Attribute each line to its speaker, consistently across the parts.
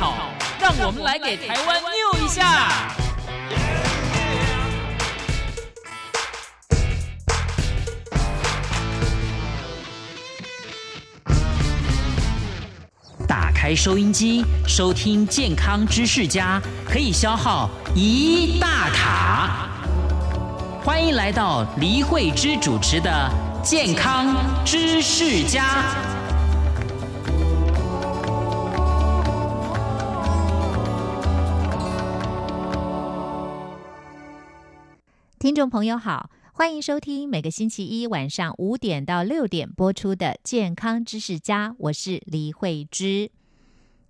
Speaker 1: 草，让我们来给台湾 new 一下。打开收音机，收听健康知识家，可以消耗一大卡。欢迎来到黎慧芝主持的《健康知识家》。
Speaker 2: 听众朋友好，欢迎收听每个星期一晚上五点到六点播出的《健康知识家》，我是李慧芝。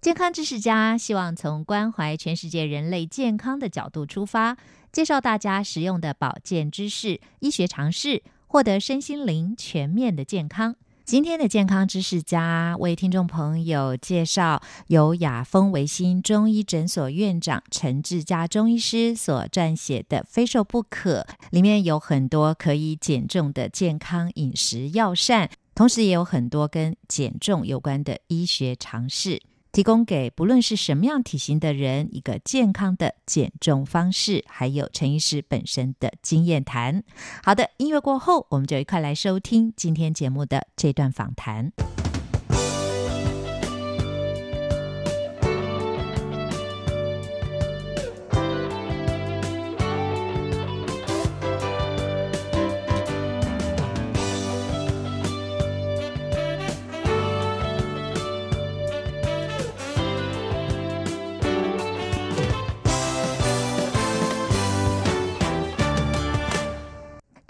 Speaker 2: 健康知识家希望从关怀全世界人类健康的角度出发，介绍大家实用的保健知识、医学常识，获得身心灵全面的健康。今天的健康知识家为听众朋友介绍由雅风维新中医诊所院长陈志佳中医师所撰写的《非瘦不可》，里面有很多可以减重的健康饮食药膳，同时也有很多跟减重有关的医学常识。提供给不论是什么样体型的人一个健康的减重方式，还有陈医师本身的经验谈。好的，音乐过后，我们就一块来收听今天节目的这段访谈。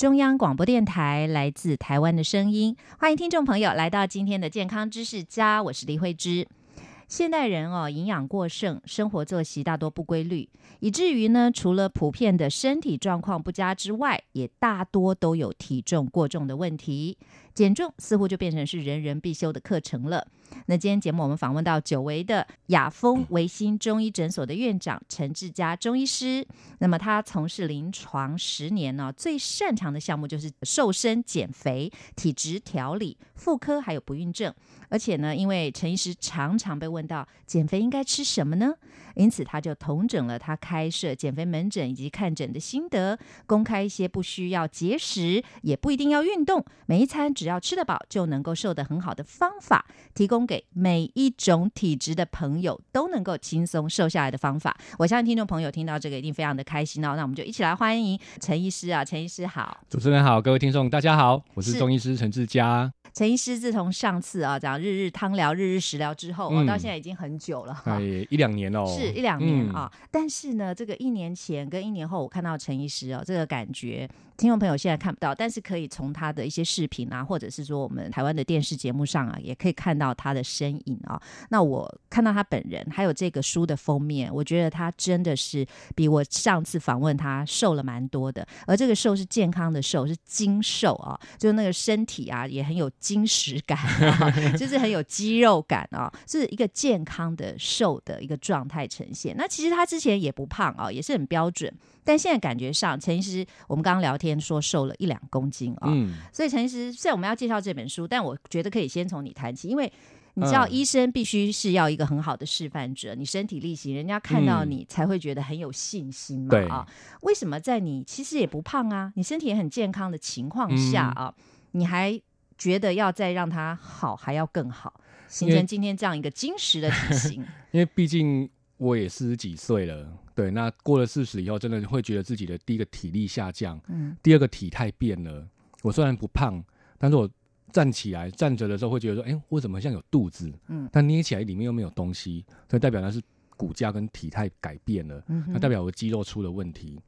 Speaker 2: 中央广播电台来自台湾的声音，欢迎听众朋友来到今天的健康知识家，我是李慧芝。现代人哦，营养过剩，生活作息大多不规律，以至于呢，除了普遍的身体状况不佳之外，也大多都有体重过重的问题。减重似乎就变成是人人必修的课程了。那今天节目我们访问到久违的雅风维新中医诊所的院长陈志佳中医师。那么他从事临床十年呢，最擅长的项目就是瘦身、减肥、体质调理、妇科还有不孕症。而且呢，因为陈医师常常被问到减肥应该吃什么呢？因此他就统整了他开设减肥门诊以及看诊的心得，公开一些不需要节食，也不一定要运动，每一餐只要吃得饱就能够瘦得很好的方法，提供给每一种体质的朋友都能够轻松瘦下来的方法。我相信听众朋友听到这个一定非常的开心哦。那我们就一起来欢迎陈医师啊，陈医师好，
Speaker 3: 主持人好，各位听众大家好，我是中医师陈志佳。
Speaker 2: 陈医师自从上次啊讲日日汤疗、日日食疗之后，哦，到现在已经很久了，
Speaker 3: 哎，一两年哦，
Speaker 2: 是一两年啊。但是呢，这个一年前跟一年后，我看到陈医师哦，这个感觉。听众朋友现在看不到，但是可以从他的一些视频啊，或者是说我们台湾的电视节目上啊，也可以看到他的身影啊。那我看到他本人，还有这个书的封面，我觉得他真的是比我上次访问他瘦了蛮多的。而这个瘦是健康的瘦，是精瘦啊，就是那个身体啊也很有精实感，就是很有肌肉感啊，是一个健康的瘦的一个状态呈现。那其实他之前也不胖啊，也是很标准。但现在感觉上，陈医师，我们刚刚聊天说瘦了一两公斤啊，所以陈医师，虽然我们要介绍这本书，但我觉得可以先从你谈起，因为你知道，医生必须是要一个很好的示范者，你身体力行，人家看到你才会觉得很有信心嘛啊？为什么在你其实也不胖啊，你身体也很健康的情况下啊，你还觉得要再让它好，还要更好，形成今天这样一个精实的体型？
Speaker 3: 因为毕竟。我也四十几岁了，对，那过了四十以后，真的会觉得自己的第一个体力下降，嗯，第二个体态变了。我虽然不胖，但是我站起来站着的时候，会觉得说，哎，我怎么像有肚子？嗯，但捏起来里面又没有东西，所以代表那是骨架跟体态改变了，那代表我肌肉出了问题。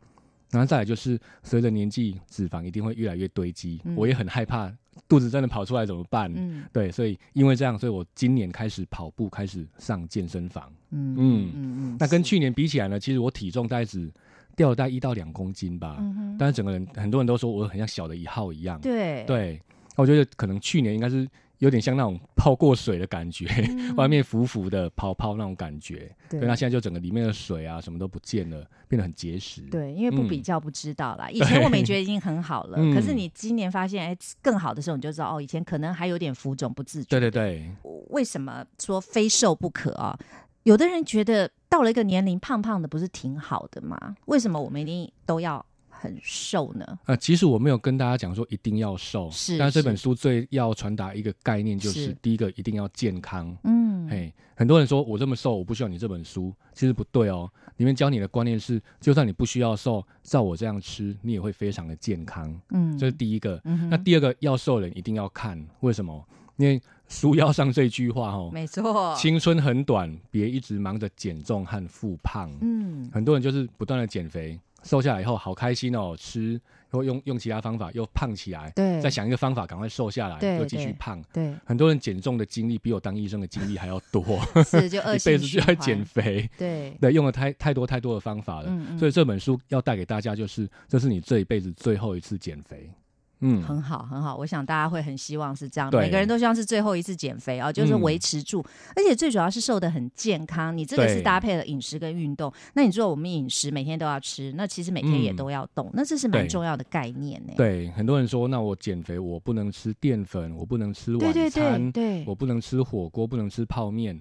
Speaker 3: 然后再来就是随着年纪，脂肪一定会越来越堆积，我也很害怕。肚子真的跑出来怎么办？嗯，对，所以因为这样，所以我今年开始跑步，开始上健身房。嗯嗯嗯那跟去年比起来呢，其实我体重大概只掉了大概一到两公斤吧。嗯但是整个人很多人都说我很像小的一号一样。
Speaker 2: 对
Speaker 3: 对，我觉得可能去年应该是。有点像那种泡过水的感觉，外面浮浮的泡泡那种感觉。对，那现在就整个里面的水啊，什么都不见了，变得很结实。
Speaker 2: 对，因为不比较不知道啦。以前我们也觉得已经很好了，可是你今年发现哎更好的时候，你就知道哦，以前可能还有点浮肿不自觉。
Speaker 3: 对对对。
Speaker 2: 为什么说非瘦不可啊？有的人觉得到了一个年龄，胖胖的不是挺好的吗？为什么我们一定都要很瘦呢？
Speaker 3: 呃，其实我没有跟大家讲说一定要瘦，
Speaker 2: 是
Speaker 3: 但是这本书最要传达一个概念就是，
Speaker 2: 是
Speaker 3: 第一个一定要健康。
Speaker 2: 嗯，
Speaker 3: 嘿，很多人说我这么瘦，我不需要你这本书，其实不对哦。里面教你的观念是，就算你不需要瘦，照我这样吃，你也会非常的健康。
Speaker 2: 嗯，
Speaker 3: 这是第一个。
Speaker 2: 嗯
Speaker 3: 那第二个，要瘦的人一定要看，为什么？因为书腰上这句话哦，
Speaker 2: 没错，
Speaker 3: 青春很短，别一直忙着减重和复胖。
Speaker 2: 嗯，
Speaker 3: 很多人就是不断的减肥，瘦下来以后好开心哦，吃或用用其他方法又胖起来，
Speaker 2: 对，
Speaker 3: 再想一个方法赶快瘦下来，
Speaker 2: 对
Speaker 3: 又继续胖。
Speaker 2: 对，
Speaker 3: 很多人减重的经历比我当医生的经历还要多，
Speaker 2: 是就
Speaker 3: 一
Speaker 2: 性
Speaker 3: 辈子就在减肥，
Speaker 2: 对，
Speaker 3: 对，用了太太多太多的方法了。
Speaker 2: 嗯嗯。
Speaker 3: 所以这本书要带给大家就是，这是你这一辈子最后一次减肥。嗯，
Speaker 2: 很好，很好。我想大家会很希望是这样，每个人都希望是最后一次减肥啊，就是
Speaker 3: 嗯
Speaker 2: 维持住，而且最主要是瘦的很健康。你这个是搭配了饮食跟运动，那你说我们饮食每天都要吃，那其实每天也
Speaker 3: 嗯
Speaker 2: 都要动，那这是蛮重要的概念呢。
Speaker 3: 对，很多人说，那我减肥我不能吃淀粉，我不能吃晚
Speaker 2: 对对对，
Speaker 3: 我不能吃火锅，不能吃泡面，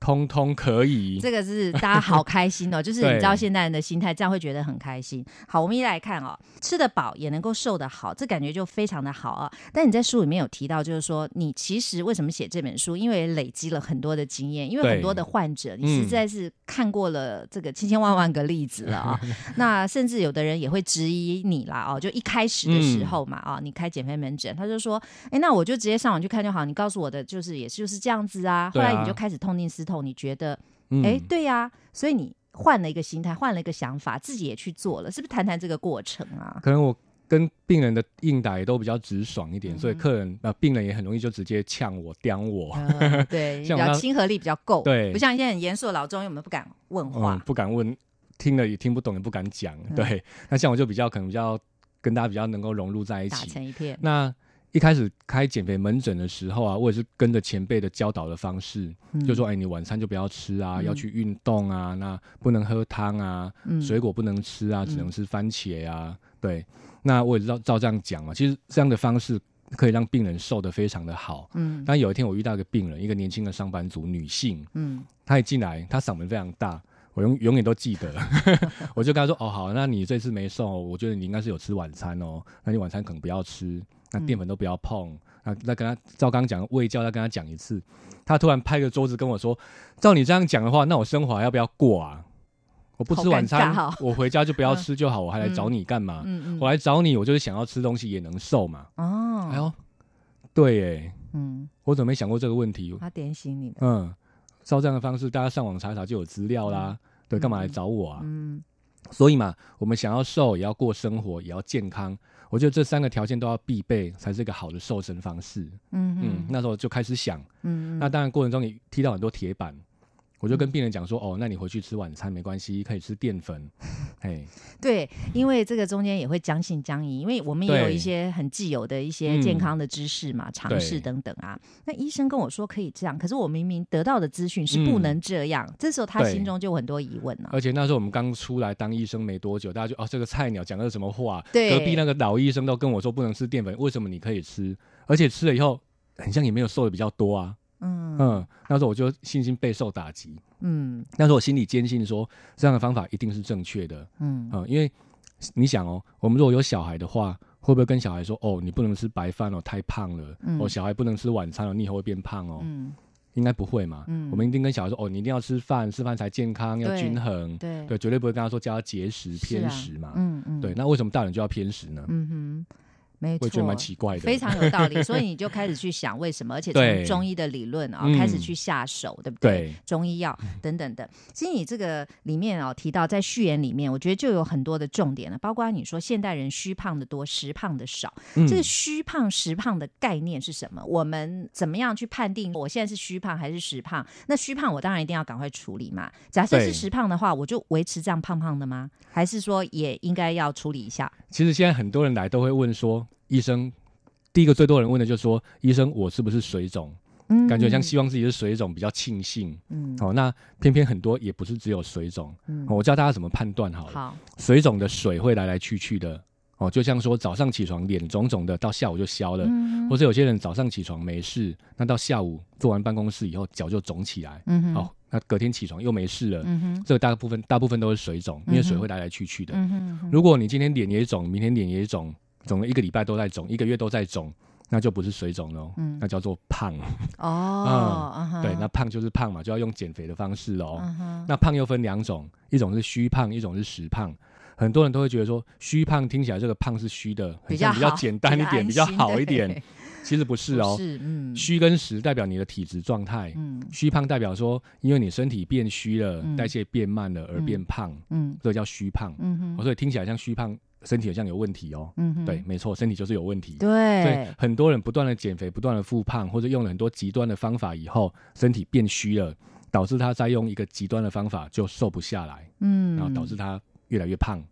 Speaker 3: 通通可以。
Speaker 2: 这个是大家好开心哦，就是你知道现代人的心态，这样会觉得很开心。好，我们一来看哦，吃得饱也能够瘦得好，这感觉就非常的好啊。但你在书里面有提到，就是说你其实为什么写这本书？因为累积了很多的经验，因为很多的患者，你实
Speaker 3: 嗯
Speaker 2: 在是看过了这个千千万万个例子了啊。那甚至有的人也会质疑你啦哦，就一开始的时候嘛啊，你开减肥门诊，他就说，哎，那我就直接上网去看就好，你告诉我的就是也就是这样子啊。后来你就开始痛定思痛，你觉得。
Speaker 3: 嗯
Speaker 2: 哎、对呀、所以你换了一个心态，换了一个想法，自己也去做了，是不是？谈谈这个过程啊？
Speaker 3: 可能我跟病人的应答也都比较直爽一点，
Speaker 2: 嗯
Speaker 3: 所以客人呃病人也很容易就直接呛我、刁我，
Speaker 2: 呃对，比较亲和力比较够，
Speaker 3: 对
Speaker 2: 不像一些很严肃的老中医，我们不敢问话。
Speaker 3: 嗯，不敢问，听了也听不懂，也不敢讲。
Speaker 2: 嗯
Speaker 3: 对，那像我就比较可能比较跟大家比较能够融入在一起
Speaker 2: 打
Speaker 3: 起。
Speaker 2: 成一片，
Speaker 3: 那一开始开减肥门诊的时候啊，我也是跟着前辈的教导的方式，
Speaker 2: 嗯
Speaker 3: 就说：哎，你晚餐就不要吃啊，
Speaker 2: 嗯
Speaker 3: 要去运动啊，那不能喝汤啊，
Speaker 2: 嗯
Speaker 3: 水果不能吃啊，
Speaker 2: 嗯
Speaker 3: 只能吃番茄啊。对，那我也知道照这样讲嘛，其实这样的方式可以让病人瘦得非常的好。
Speaker 2: 嗯
Speaker 3: 但有一天我遇到一个病人，一个年轻的上班族女性，
Speaker 2: 嗯
Speaker 3: 她一进来，她嗓门非常大。我永永远都记得，我就跟她说：“哦，好，那你这次没瘦，我觉得你应该是有吃晚餐哦。那你晚餐可能不要吃，那淀粉都不要碰。那再跟他照刚讲胃教，再跟他讲一次。他突然拍个桌子跟我说：‘照你这样讲的话，那我生活还要不要过啊？我不吃晚餐，
Speaker 2: 哦
Speaker 3: 我回家就不要吃就好，我还来找你干嘛？
Speaker 2: 嗯嗯，
Speaker 3: 我来找你，我就是想要吃东西也能瘦嘛。’
Speaker 2: 哦，
Speaker 3: 哎呦，对耶，
Speaker 2: 嗯，
Speaker 3: 我怎么没想过这个问题？
Speaker 2: 他点醒你的，
Speaker 3: 嗯，照这样的方式，大家上网查查就有资料啦。对，干嘛来找我啊？
Speaker 2: 嗯
Speaker 3: 所以嘛，我们想要瘦，也要过生活，也要健康。我觉得这三个条件都要必备，才是一个好的瘦身方式。嗯，
Speaker 2: 嗯嗯
Speaker 3: 那时候就开始想，
Speaker 2: 嗯，
Speaker 3: 那当然过程中也踢到很多铁板。我就跟病人讲说，哦，那你回去吃晚餐没关系，可以吃淀粉。嘿，
Speaker 2: 对，因为这个中间也会将信将疑，因为我们也有一些很既有的一些
Speaker 3: 嗯
Speaker 2: 健康的知识嘛、尝试等等啊。那医生跟我说可以这样，可是我明明得到的资讯是不
Speaker 3: 嗯
Speaker 2: 能这样，这时候他心中就有很多疑问啊、
Speaker 3: 而且那时候我们刚出来当医生没多久，大家就哦，这个菜鸟讲的是什么话？
Speaker 2: 对
Speaker 3: 隔壁那个老医生都跟我说不能吃淀粉，为什么你可以吃？而且吃了以后，很像也没有瘦的比较多啊。
Speaker 2: 嗯
Speaker 3: 嗯，那时候我就信心备受打击。
Speaker 2: 嗯
Speaker 3: 那时候我心里坚信说，这样的方法一定是正确的。
Speaker 2: 嗯
Speaker 3: 嗯，因为你想哦，我们如果有小孩的话，会不会跟小孩说，哦，你不能吃白饭哦，太胖了。
Speaker 2: 嗯
Speaker 3: 哦，小孩不能吃晚餐哦，你以后会变胖哦。
Speaker 2: 嗯，
Speaker 3: 应该不会嘛。
Speaker 2: 嗯
Speaker 3: 我们一定跟小孩说，哦，你一定要吃饭，吃饭才健康，要均衡。
Speaker 2: 对
Speaker 3: 对，绝对不会跟他说叫他节食、偏食嘛。
Speaker 2: 嗯嗯，
Speaker 3: 对，那为什么大人就要偏食呢？
Speaker 2: 嗯哼，没错，
Speaker 3: 我也觉得蛮奇怪的。
Speaker 2: 非常有道理，所以你就开始去想为什么，而且从中医的理论啊、
Speaker 3: 嗯
Speaker 2: 开始去下手，对不对？
Speaker 3: 对
Speaker 2: 中医药等等的。其实你这个里面哦提到，在序言里面，我觉得就有很多的重点了，包括你说现代人虚胖的多，实胖的少。
Speaker 3: 嗯
Speaker 2: 这个虚胖实胖的概念是什么？我们怎么样去判定我现在是虚胖还是实胖？那虚胖我当然一定要赶快处理嘛。假设是
Speaker 3: 对
Speaker 2: 实胖的话，我就维持这样胖胖的吗？还是说也应该要处理一下？
Speaker 3: 其实现在很多人来都会问说，医生，第一个最多人问的就是说，医生我是不是水肿？
Speaker 2: 嗯
Speaker 3: 感觉像希望自己是水肿，比较庆幸。
Speaker 2: 嗯
Speaker 3: 哦，那偏偏很多也不是只有水肿。
Speaker 2: 嗯
Speaker 3: 哦我教大家怎么判断好了。
Speaker 2: 好
Speaker 3: 水肿的水会来来去去的。哦，就像说早上起床脸肿肿的，到下午就消了；
Speaker 2: 嗯
Speaker 3: 或者有些人早上起床没事，那到下午做完办公室以后脚就肿起来。
Speaker 2: 嗯哼
Speaker 3: 哦，那隔天起床又没事了，
Speaker 2: 嗯哼，
Speaker 3: 这个大部分大部分都是水肿，因为水会来来去去的。
Speaker 2: 嗯哼
Speaker 3: 如果你今天脸也肿，明天脸也肿，肿了一个礼拜都在肿，一个月都在肿，那就不是水肿喽，
Speaker 2: 嗯
Speaker 3: 那叫做胖。
Speaker 2: 哦，
Speaker 3: 对，那胖就是胖嘛，就要用减肥的方式喽。
Speaker 2: 嗯哼，
Speaker 3: 那胖又分两种，一种是虚胖，一种是实胖。很多人都会觉得说，虚胖听起来这个胖是虚的，
Speaker 2: 比较
Speaker 3: 简单一点，比较好一
Speaker 2: 对
Speaker 3: 点。其实不是哦，
Speaker 2: 是，嗯，
Speaker 3: 虚跟实代表你的体质状态。
Speaker 2: 嗯
Speaker 3: 虚胖代表说，因为你身体变虚了，
Speaker 2: 嗯
Speaker 3: 代谢变慢了而变胖，
Speaker 2: 嗯
Speaker 3: 这个叫虚胖。
Speaker 2: 嗯哼，
Speaker 3: 哦所以听起来像虚胖，身体好像有问题哦。
Speaker 2: 嗯哼，
Speaker 3: 对，没错，身体就是有问题。所以
Speaker 2: 对，
Speaker 3: 很多人不断的减肥，不断的复胖，或者用了很多极端的方法以后，身体变虚了，导致他再用一个极端的方法就瘦不下来，
Speaker 2: 嗯，
Speaker 3: 然后导致他越来越胖，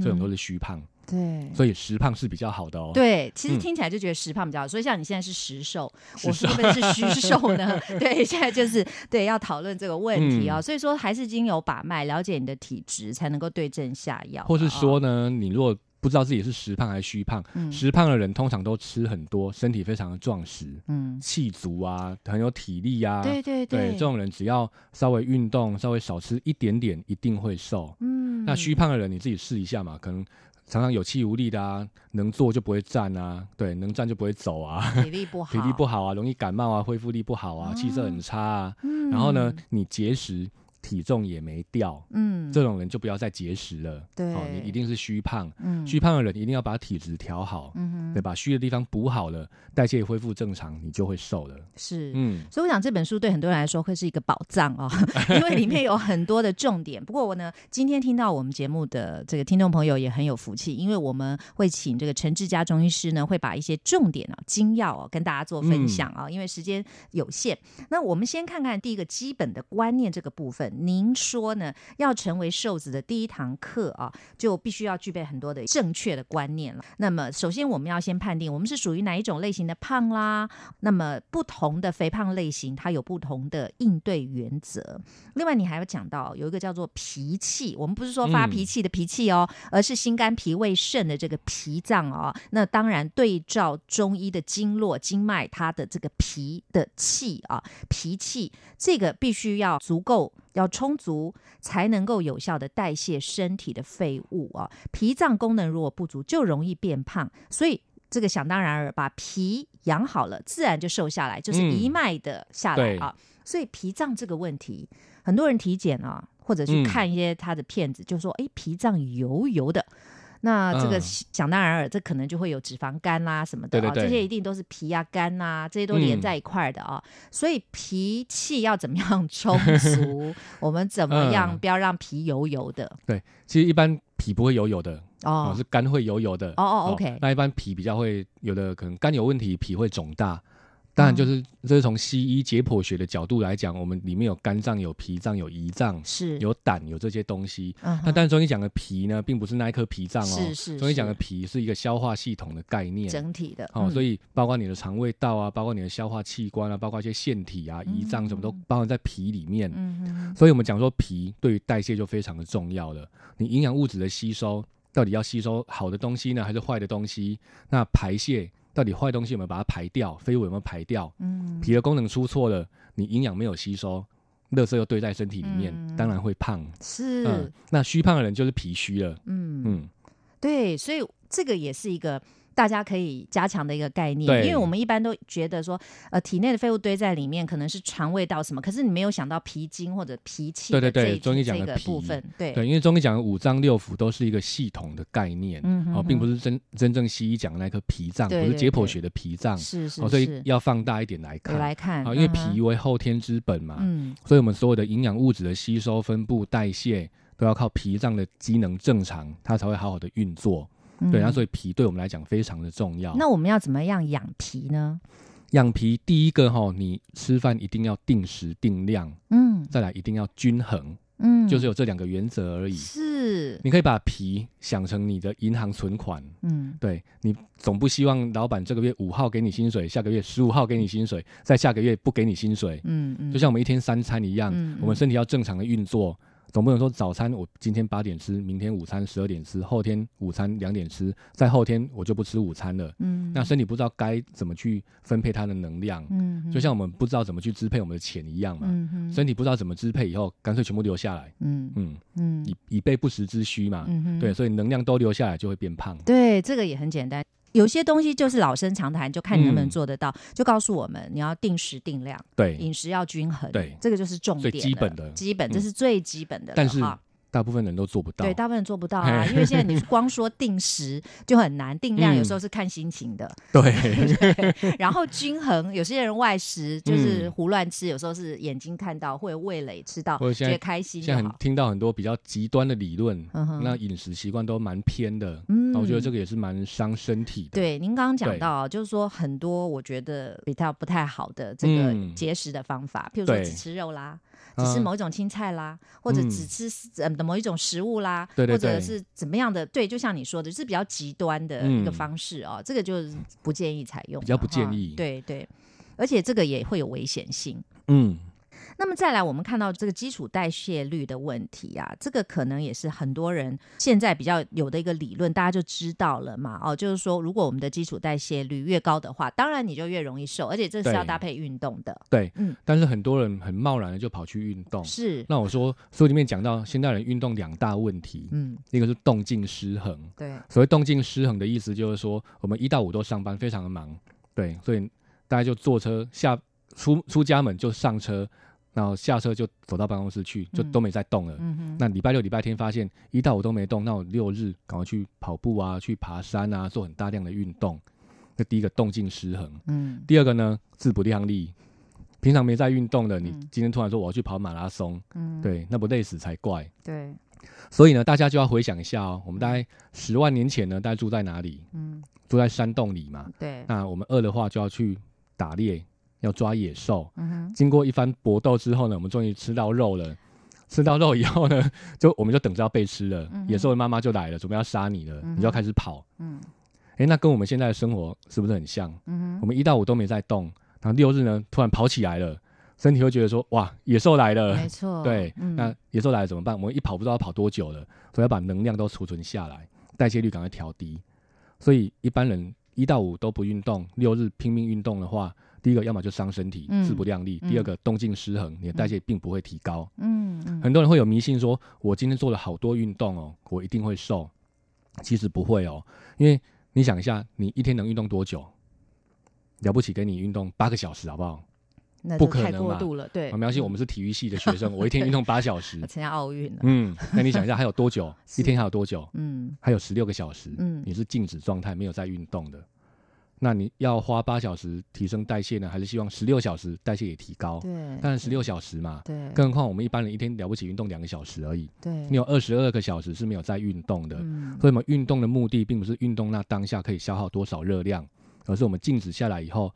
Speaker 3: 这种都是虚胖。
Speaker 2: 对。
Speaker 3: 所以实胖是比较好的哦。
Speaker 2: 对，其实
Speaker 3: 嗯
Speaker 2: 听起来就觉得实胖比较好，所以像你现在是实瘦，我说的是虚瘦呢。对，现在就是对要讨论这个问题啊、
Speaker 3: 嗯
Speaker 2: 所以说还是经由把脉，了解你的体质，才能够对症下药啊。
Speaker 3: 或是说呢，你如果不知道自己是实胖还是虚胖，
Speaker 2: 嗯
Speaker 3: 实胖的人通常都吃很多，身体非常的壮实，
Speaker 2: 嗯，
Speaker 3: 气足啊，很有体力啊。
Speaker 2: 对对
Speaker 3: 对，这种人只要稍微运动，稍微少吃一点点，一定会瘦。
Speaker 2: 嗯，
Speaker 3: 那虚胖的人，你自己试一下嘛，可能常常有气无力的啊，能坐就不会站啊，对，能站就不会走啊，
Speaker 2: 体力不好，
Speaker 3: 体力不好啊，容易感冒啊，恢复力不好啊，气色很差啊。
Speaker 2: 嗯，
Speaker 3: 然后呢，你节食，体重也没掉，
Speaker 2: 嗯，
Speaker 3: 这种人就不要再节食了。
Speaker 2: 对
Speaker 3: 哦，你一定是虚胖，
Speaker 2: 嗯
Speaker 3: 虚胖的人一定要把体质调好，
Speaker 2: 嗯哼
Speaker 3: 对，把虚的地方补好了，代谢恢复正常，你就会瘦了。
Speaker 2: 是
Speaker 3: 嗯，
Speaker 2: 所以我想这本书对很多人来说会是一个宝藏哦，因为里面有很多的重点。不过我呢，今天听到我们节目的这个听众朋友也很有福气，因为我们会请这个陈志佳中医师呢，会把一些重点啊、精要哦跟大家做分享啊、因为时间有限。那我们先看看第一个基本的观念这个部分。您说呢，要成为瘦子的第一堂课啊，就必须要具备很多的正确的观念了。那么首先我们要先判定我们是属于哪一种类型的胖啦，那么不同的肥胖类型，它有不同的应对原则。另外，你还有讲到有一个叫做脾气，我们不是说发
Speaker 3: 嗯
Speaker 2: 脾气的脾气哦，而是心肝脾胃肾的这个脾脏哦。那当然，对照中医的经络经脉，它的这个脾的气啊，脾气这个必须要足够。要充足，才能够有效的代谢身体的废物啊。脾脏功能如果不足，就容易变胖。所以这个想当然尔，把脾养好了，自然就瘦下来，就是
Speaker 3: 嗯
Speaker 2: 一脉的下来
Speaker 3: 对
Speaker 2: 啊。所以脾脏这个问题，很多人体检啊，或者去
Speaker 3: 嗯
Speaker 2: 看一些他的片子，就说哎，脾脏油油的。那这个
Speaker 3: 嗯
Speaker 2: 想当然尔，这可能就会有脂肪肝啦、什么的这些一定都是脾啊、肝呐、这些都连
Speaker 3: 嗯
Speaker 2: 在一块儿的啊。所以脾气要怎么样 充足？我们怎么样
Speaker 3: 嗯
Speaker 2: 不要让脾油油的？
Speaker 3: 对，其实一般脾不会油油的，哦，
Speaker 2: 哦
Speaker 3: 是肝会油油的。
Speaker 2: 哦哦，OK
Speaker 3: 那一般脾比较会有的可能肝有问题，脾会肿大。当然，就是这是从西医解剖学的角度来讲，我们里面有肝脏、有脾脏、有胰脏、
Speaker 2: 是，
Speaker 3: 有胆、有这些东西。
Speaker 2: 嗯
Speaker 3: 那但是中医讲的脾呢，并不是那一颗脾脏哦，
Speaker 2: 是是
Speaker 3: 中医讲的脾是一个消化系统的概念。
Speaker 2: 整体的
Speaker 3: 哦，所
Speaker 2: 以
Speaker 3: 以包括你的肠胃道啊，包括你的消化器官啊，包括一些腺体啊、胰脏什么都包含在脾里面。所以我们讲说脾对于代谢就非常的重要了。你营养物质的吸收，到底要吸收好的东西呢，还是坏的东西？那排泄到底坏东西有没有把它排掉，废物有没有排掉？
Speaker 2: 嗯
Speaker 3: 脾的功能出错了，你营养没有吸收，垃圾又堆在身体里面，
Speaker 2: 嗯
Speaker 3: 当然会胖。
Speaker 2: 是
Speaker 3: 嗯，那虚胖的人就是脾虚了。
Speaker 2: 嗯
Speaker 3: 嗯，
Speaker 2: 对，所以这个也是一个。大家可以加强的一个概念，
Speaker 3: 对。
Speaker 2: 因为我们一般都觉得说，呃，体内的废物堆在里面，可能是肠胃道什么，可是你没有想到脾经或者脾气
Speaker 3: 对对对中医讲的脾
Speaker 2: 部分，对。
Speaker 3: 对，因为中医讲的五脏六腑都是一个系统的概念，哦，
Speaker 2: 嗯哼哼
Speaker 3: 并不是真真正西医讲的那颗脾脏，不是解剖
Speaker 2: 对。
Speaker 3: 学的脾脏，
Speaker 2: 是是
Speaker 3: 哦，所以
Speaker 2: 是，
Speaker 3: 要放大一点来
Speaker 2: 有
Speaker 3: 看。
Speaker 2: 来看
Speaker 3: 啊，因为脾为后天之本嘛，
Speaker 2: 嗯。
Speaker 3: 所以我们所有的营养物质的吸收、分布、代谢都要靠脾脏的机能正常，它才会好好的运作。对，那
Speaker 2: 嗯
Speaker 3: 所以脾对我们来讲非常的重要。
Speaker 2: 那我们要怎么样养脾呢？
Speaker 3: 养脾第一个哈，你吃饭一定要定时定量，
Speaker 2: 嗯
Speaker 3: 再来一定要均衡，
Speaker 2: 嗯，
Speaker 3: 就是有这两个原则而已。
Speaker 2: 是
Speaker 3: 你可以把脾想成你的银行存款，
Speaker 2: 嗯
Speaker 3: 对你总不希望老板这个月五号给你薪水，下个月十五号给你薪水，再下个月不给你薪水。
Speaker 2: 嗯嗯，
Speaker 3: 就像我们一天三餐一样，
Speaker 2: 嗯嗯
Speaker 3: 我们身体要正常的运作，总不能说早餐我今天八点吃，明天午餐十二点吃，后天午餐两点吃，再后天我就不吃午餐了。
Speaker 2: 嗯，
Speaker 3: 那身体不知道该怎么去分配它的能量，
Speaker 2: 嗯，
Speaker 3: 就像我们不知道怎么去支配我们的钱一样嘛。
Speaker 2: 嗯哼
Speaker 3: 身体不知道怎么支配以后，干脆全部留下来，
Speaker 2: 嗯
Speaker 3: 嗯，
Speaker 2: 嗯
Speaker 3: 以以备不时之需嘛。
Speaker 2: 嗯哼
Speaker 3: 对，所以能量都留下来就会变胖。
Speaker 2: 对，这个也很简单。有些东西就是老生常谈，就看你能不能
Speaker 3: 嗯
Speaker 2: 做得到。就告诉我们，你要定时定量，
Speaker 3: 对，
Speaker 2: 饮食要均衡，
Speaker 3: 对
Speaker 2: 这个就是重
Speaker 3: 最
Speaker 2: 点最，
Speaker 3: 基本的
Speaker 2: 基本，
Speaker 3: 嗯
Speaker 2: 这是最基本的了。
Speaker 3: 但是
Speaker 2: 哈
Speaker 3: 大部分人都做不到。
Speaker 2: 对，大部分人做不到啊，因为现在你光说定时就很难，定量有时候是看心情的。
Speaker 3: 对，
Speaker 2: 然后均衡，有些人外食就是
Speaker 3: 嗯
Speaker 2: 胡乱吃，有时候是眼睛看到或者味蕾吃到，觉得开心就
Speaker 3: 现在很。听到很多比较极端的理论，
Speaker 2: 嗯
Speaker 3: 那饮食习惯都蛮偏的。
Speaker 2: 嗯
Speaker 3: 那我觉得这个也是蛮伤身体的。
Speaker 2: 对，您刚刚讲到，就是说很多我觉得比较不太好的这个
Speaker 3: 嗯
Speaker 2: 节食的方法，譬如说只吃肉啦，只吃
Speaker 3: 啊
Speaker 2: 某一种青菜啦，或者
Speaker 3: 嗯。
Speaker 2: 只吃呃某一种食物啦，
Speaker 3: 对对对
Speaker 2: 或者是怎么样的，对，就像你说的，是比较极端的一个
Speaker 3: 嗯。
Speaker 2: 方式哦，这个就是不建议采用的，
Speaker 3: 比较不建议。
Speaker 2: 对对，而且这个也会有危险性。
Speaker 3: 嗯，
Speaker 2: 那么再来，我们看到这个基础代谢率的问题啊，这个可能也是很多人现在比较有的一个理论，大家就知道了嘛。哦，就是说，如果我们的基础代谢率越高的话，当然你就越容易瘦，而且这是要搭配运动的。
Speaker 3: 对。
Speaker 2: 嗯
Speaker 3: 但是很多人很贸然的就跑去运动。
Speaker 2: 是，
Speaker 3: 那我说书里面讲到，现代人运动两大问题，
Speaker 2: 嗯，
Speaker 3: 一个是动静失衡。
Speaker 2: 对，
Speaker 3: 所谓动静失衡的意思就是说，我们一到五都上班，非常的忙，对，所以大家就坐车下出出家门就上车，然后下车就走到办公室去，就
Speaker 2: 嗯
Speaker 3: 都没再动了。那礼拜六、礼拜天发现一到五都没动，那我六日赶快去跑步啊，去爬山啊，做很大量的运动。那第一个动静失衡，
Speaker 2: 嗯
Speaker 3: 第二个呢自不量力。平常没在运动的，你
Speaker 2: 嗯
Speaker 3: 今天突然说我要去跑马拉松，
Speaker 2: 嗯，
Speaker 3: 对，那不累死才怪。
Speaker 2: 对，
Speaker 3: 所以呢，大家就要回想一下哦，我们大概十万年前呢，大家住在哪里？
Speaker 2: 嗯
Speaker 3: 住在山洞里嘛。
Speaker 2: 对，
Speaker 3: 那我们饿的话就要去打猎，要抓野兽。
Speaker 2: 嗯哼，
Speaker 3: 经过一番搏斗之后呢，我们终于吃到肉了。吃到肉以后呢，就我们就等着要被吃了。
Speaker 2: 嗯
Speaker 3: 野兽的妈妈就来了，准备要杀你了，
Speaker 2: 嗯
Speaker 3: 你就要开始跑。
Speaker 2: 嗯
Speaker 3: 诶，那跟我们现在的生活是不是很像？
Speaker 2: 嗯哼，
Speaker 3: 我们一到五都没在动，然后六日呢突然跑起来了，身体会觉得说哇，野兽来了。
Speaker 2: 没错，
Speaker 3: 对，
Speaker 2: 嗯
Speaker 3: 那野兽来了怎么办？我们一跑不知道要跑多久了，所以要把能量都储存下来，代谢率赶快调低。所以一般人一到五都不运动，六日拼命运动的话，第一个要么就伤身体，
Speaker 2: 嗯
Speaker 3: 自不量力；
Speaker 2: 嗯
Speaker 3: 第二个动静失衡，你的代谢并不会提高。
Speaker 2: 嗯嗯
Speaker 3: 很多人会有迷信说，我今天做了好多运动哦，我一定会瘦。其实不会哦，因为你想一下，你一天能运动多久？了不起，给你运动八个小时，好不好？
Speaker 2: 那
Speaker 3: 不可能嘛
Speaker 2: 过度了，对，
Speaker 3: 没关系，我们是体育系的学生，我一天运动八小时
Speaker 2: 参，加奥运了，
Speaker 3: 嗯，那你想一下，还有多久？一天还有多久？
Speaker 2: 嗯
Speaker 3: 还有十六个小时，
Speaker 2: 嗯
Speaker 3: 你是静止状态，没有在运动的。那你要花八小时提升代谢呢，还是希望十六小时代谢也提高？
Speaker 2: 对，
Speaker 3: 当然十六小时嘛，
Speaker 2: 对，
Speaker 3: 更何况我们一般人一天了不起运动两个小时而已，
Speaker 2: 对，
Speaker 3: 你有二十二个小时是没有在运动的。
Speaker 2: 嗯
Speaker 3: 所以，我们运动的目的并不是运动那当下可以消耗多少热量，而是我们静止下来以后，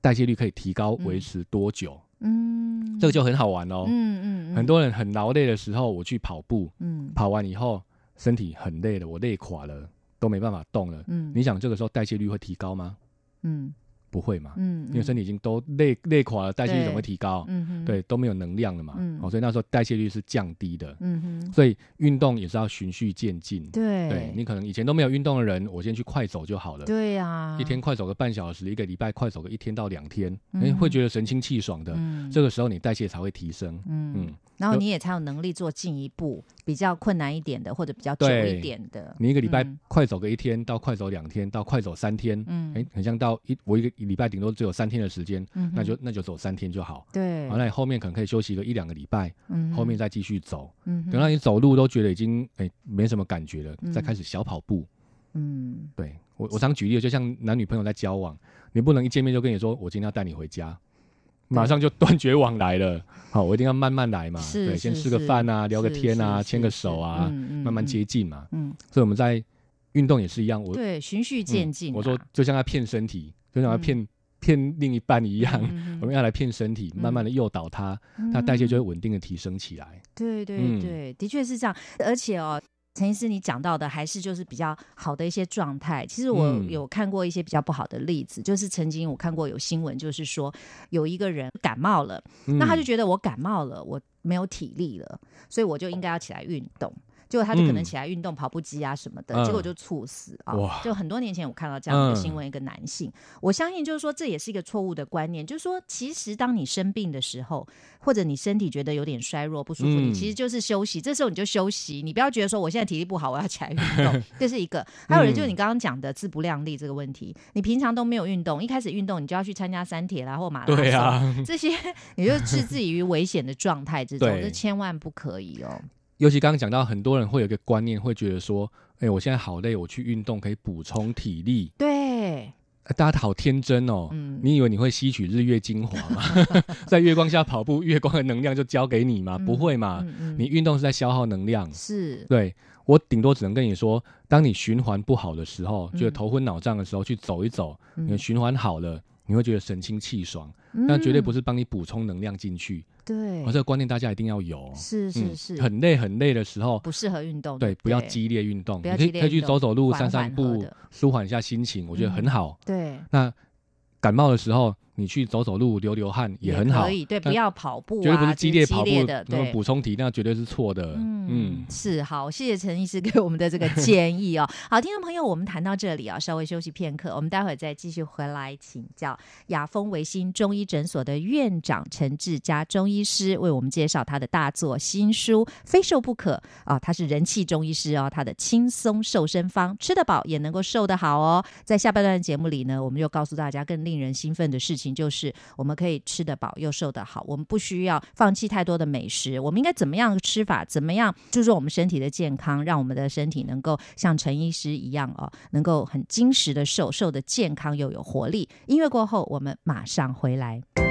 Speaker 3: 代谢率可以提高，
Speaker 2: 嗯
Speaker 3: 维持多久？
Speaker 2: 嗯，
Speaker 3: 这个就很好玩哦。
Speaker 2: 嗯嗯，嗯
Speaker 3: 很多人很劳累的时候，我去跑步，
Speaker 2: 嗯
Speaker 3: 跑完以后身体很累了，我累垮了，都没办法动了。
Speaker 2: 嗯
Speaker 3: 你想这个时候代谢率会提高吗？
Speaker 2: 嗯
Speaker 3: 不会嘛，
Speaker 2: 嗯，
Speaker 3: 因为身体已经都累累垮了，代谢率怎么会提高？
Speaker 2: 嗯哼
Speaker 3: 对，都没有能量了嘛。
Speaker 2: 嗯
Speaker 3: 哦，所以那时候代谢率是降低的。
Speaker 2: 嗯哼
Speaker 3: 所以运动也是要循序渐进。
Speaker 2: 对
Speaker 3: 对你可能以前都没有运动的人，我先去快走就好了。
Speaker 2: 对呀，
Speaker 3: 一天快走个半小时，一个礼拜快走个一天到两天，
Speaker 2: 嗯
Speaker 3: 哎、会觉得神清气爽的。
Speaker 2: 嗯
Speaker 3: 这个时候你代谢才会提升。
Speaker 2: 嗯
Speaker 3: 嗯，
Speaker 2: 然后你也才有能力做进一步比较困难一点的或者比较久一点的，
Speaker 3: 你一个礼拜
Speaker 2: 嗯
Speaker 3: 快走个一天，到快走两天，到快走三天，
Speaker 2: 嗯
Speaker 3: 哎、很像到一我一个礼拜顶多只有三天的时间，
Speaker 2: 嗯
Speaker 3: 那就那就走三天就好。
Speaker 2: 对。
Speaker 3: 好，，那你后面可能可以休息个一两个礼拜，
Speaker 2: 嗯
Speaker 3: 后面再继续走。
Speaker 2: 嗯
Speaker 3: 等到你走路都觉得已经哎、没什么感觉了，
Speaker 2: 嗯。
Speaker 3: 再开始小跑步。
Speaker 2: 嗯。
Speaker 3: 对我我常举例，就像男女朋友在交往，你不能一见面就跟你说我今天要带你回家，马上就断绝往来了。好，我一定要慢慢来嘛，对，先吃个
Speaker 2: 是。
Speaker 3: 饭啊，聊个天啊，
Speaker 2: 是
Speaker 3: 牵个手啊，慢慢
Speaker 2: 嗯。
Speaker 3: 接近嘛。
Speaker 2: 嗯。
Speaker 3: 所以我们在运动也是一样，我
Speaker 2: 对循序
Speaker 3: 嗯
Speaker 2: 渐进啊，
Speaker 3: 我说就像在骗身体，就像他
Speaker 2: 嗯
Speaker 3: 骗骗另一半一样，
Speaker 2: 嗯
Speaker 3: 我们要来骗身体，慢慢的诱导他，他代谢就会稳定的提升起来。
Speaker 2: 对对
Speaker 3: 嗯
Speaker 2: 对，的确是这样。而且哦，陈医师你讲到的还是就是比较好的一些状态。其实我
Speaker 3: 嗯
Speaker 2: 有看过一些比较不好的例子，就是曾经我看过有新闻，就是说有一个人感冒了，那他就
Speaker 3: 嗯
Speaker 2: 觉得我感冒了，我。没有体力了，所以我就应该要起来运动。结果他就可能
Speaker 3: 嗯。
Speaker 2: 起来运动跑步机啊什么的，
Speaker 3: 嗯。
Speaker 2: 结果就猝死啊！就很多年前我看到这样的
Speaker 3: 嗯
Speaker 2: 新闻，一个男性，我相信就是说这也是一个错误的观念，就是说其实当你生病的时候，或者你身体觉得有点衰弱不舒服，你
Speaker 3: 嗯
Speaker 2: 其实就是休息，这时候你就休息，你不要觉得说我现在体力不好，我要起来运动，这是一个。还有人就是你刚刚讲的自不量力这个问题，你平常都没有运动，一开始运动你就要去参加三铁啦或马拉松，
Speaker 3: 对啊，
Speaker 2: 这些你就置自己于危险的状态之中，
Speaker 3: 对。
Speaker 2: 这千万不可以哦。
Speaker 3: 尤其刚刚讲到，很多人会有一个观念，会觉得说，哎、我现在好累，我去运动可以补充体力。
Speaker 2: 对，
Speaker 3: 呃大家好天真哦，
Speaker 2: 嗯
Speaker 3: 你以为你会吸取日月精华吗？在月光下跑步，月光的能量就交给你吗？不会嘛，你运动是在消耗能量。
Speaker 2: 是
Speaker 3: 对我顶多只能跟你说，当你循环不好的时候，
Speaker 2: 嗯
Speaker 3: 觉得头昏脑胀的时候，去走一走，你循环好了，你会觉得神清气爽。
Speaker 2: 嗯
Speaker 3: 但绝对不是帮你补充能量进去。
Speaker 2: 对
Speaker 3: 哦，这，个观念大家一定要有哦。
Speaker 2: 是是
Speaker 3: 嗯
Speaker 2: 是，
Speaker 3: 很累很累的时候，
Speaker 2: 不适合运动，
Speaker 3: 对，
Speaker 2: 不
Speaker 3: 不要激烈运动，你可以可以去走走路、散散步，舒缓一下心情，我觉得很
Speaker 2: 嗯
Speaker 3: 好。
Speaker 2: 对。
Speaker 3: 那感冒的时候，你去走走路、流流汗也很好
Speaker 2: 可，以，对，不要跑步啊，
Speaker 3: 绝对不是激烈跑步
Speaker 2: 的，对。
Speaker 3: 补充体力，那绝对是错的。
Speaker 2: 嗯
Speaker 3: 嗯，
Speaker 2: 是好，谢谢陈医师给我们的这个建议哦。好，听众朋友，我们谈到这里啊，稍微休息片刻，我们待会儿再继续回来请教雅风维新中医诊所的院长陈志佳中医师，为我们介绍他的大作新书《非瘦不可》啊，他是人气中医师哦，他的轻松瘦身方，吃得饱也能够瘦得好哦。在下半段节目里呢，我们就告诉大家更令人兴奋的事情，就是我们可以吃得饱又瘦得好，我们不需要放弃太多的美食，我们应该怎么样吃法，怎么样注重我们身体的健康，让我们的身体能够像陈医师一样哦，能够很精实的瘦，瘦的健康又有活力。音乐过后，我们马上回来。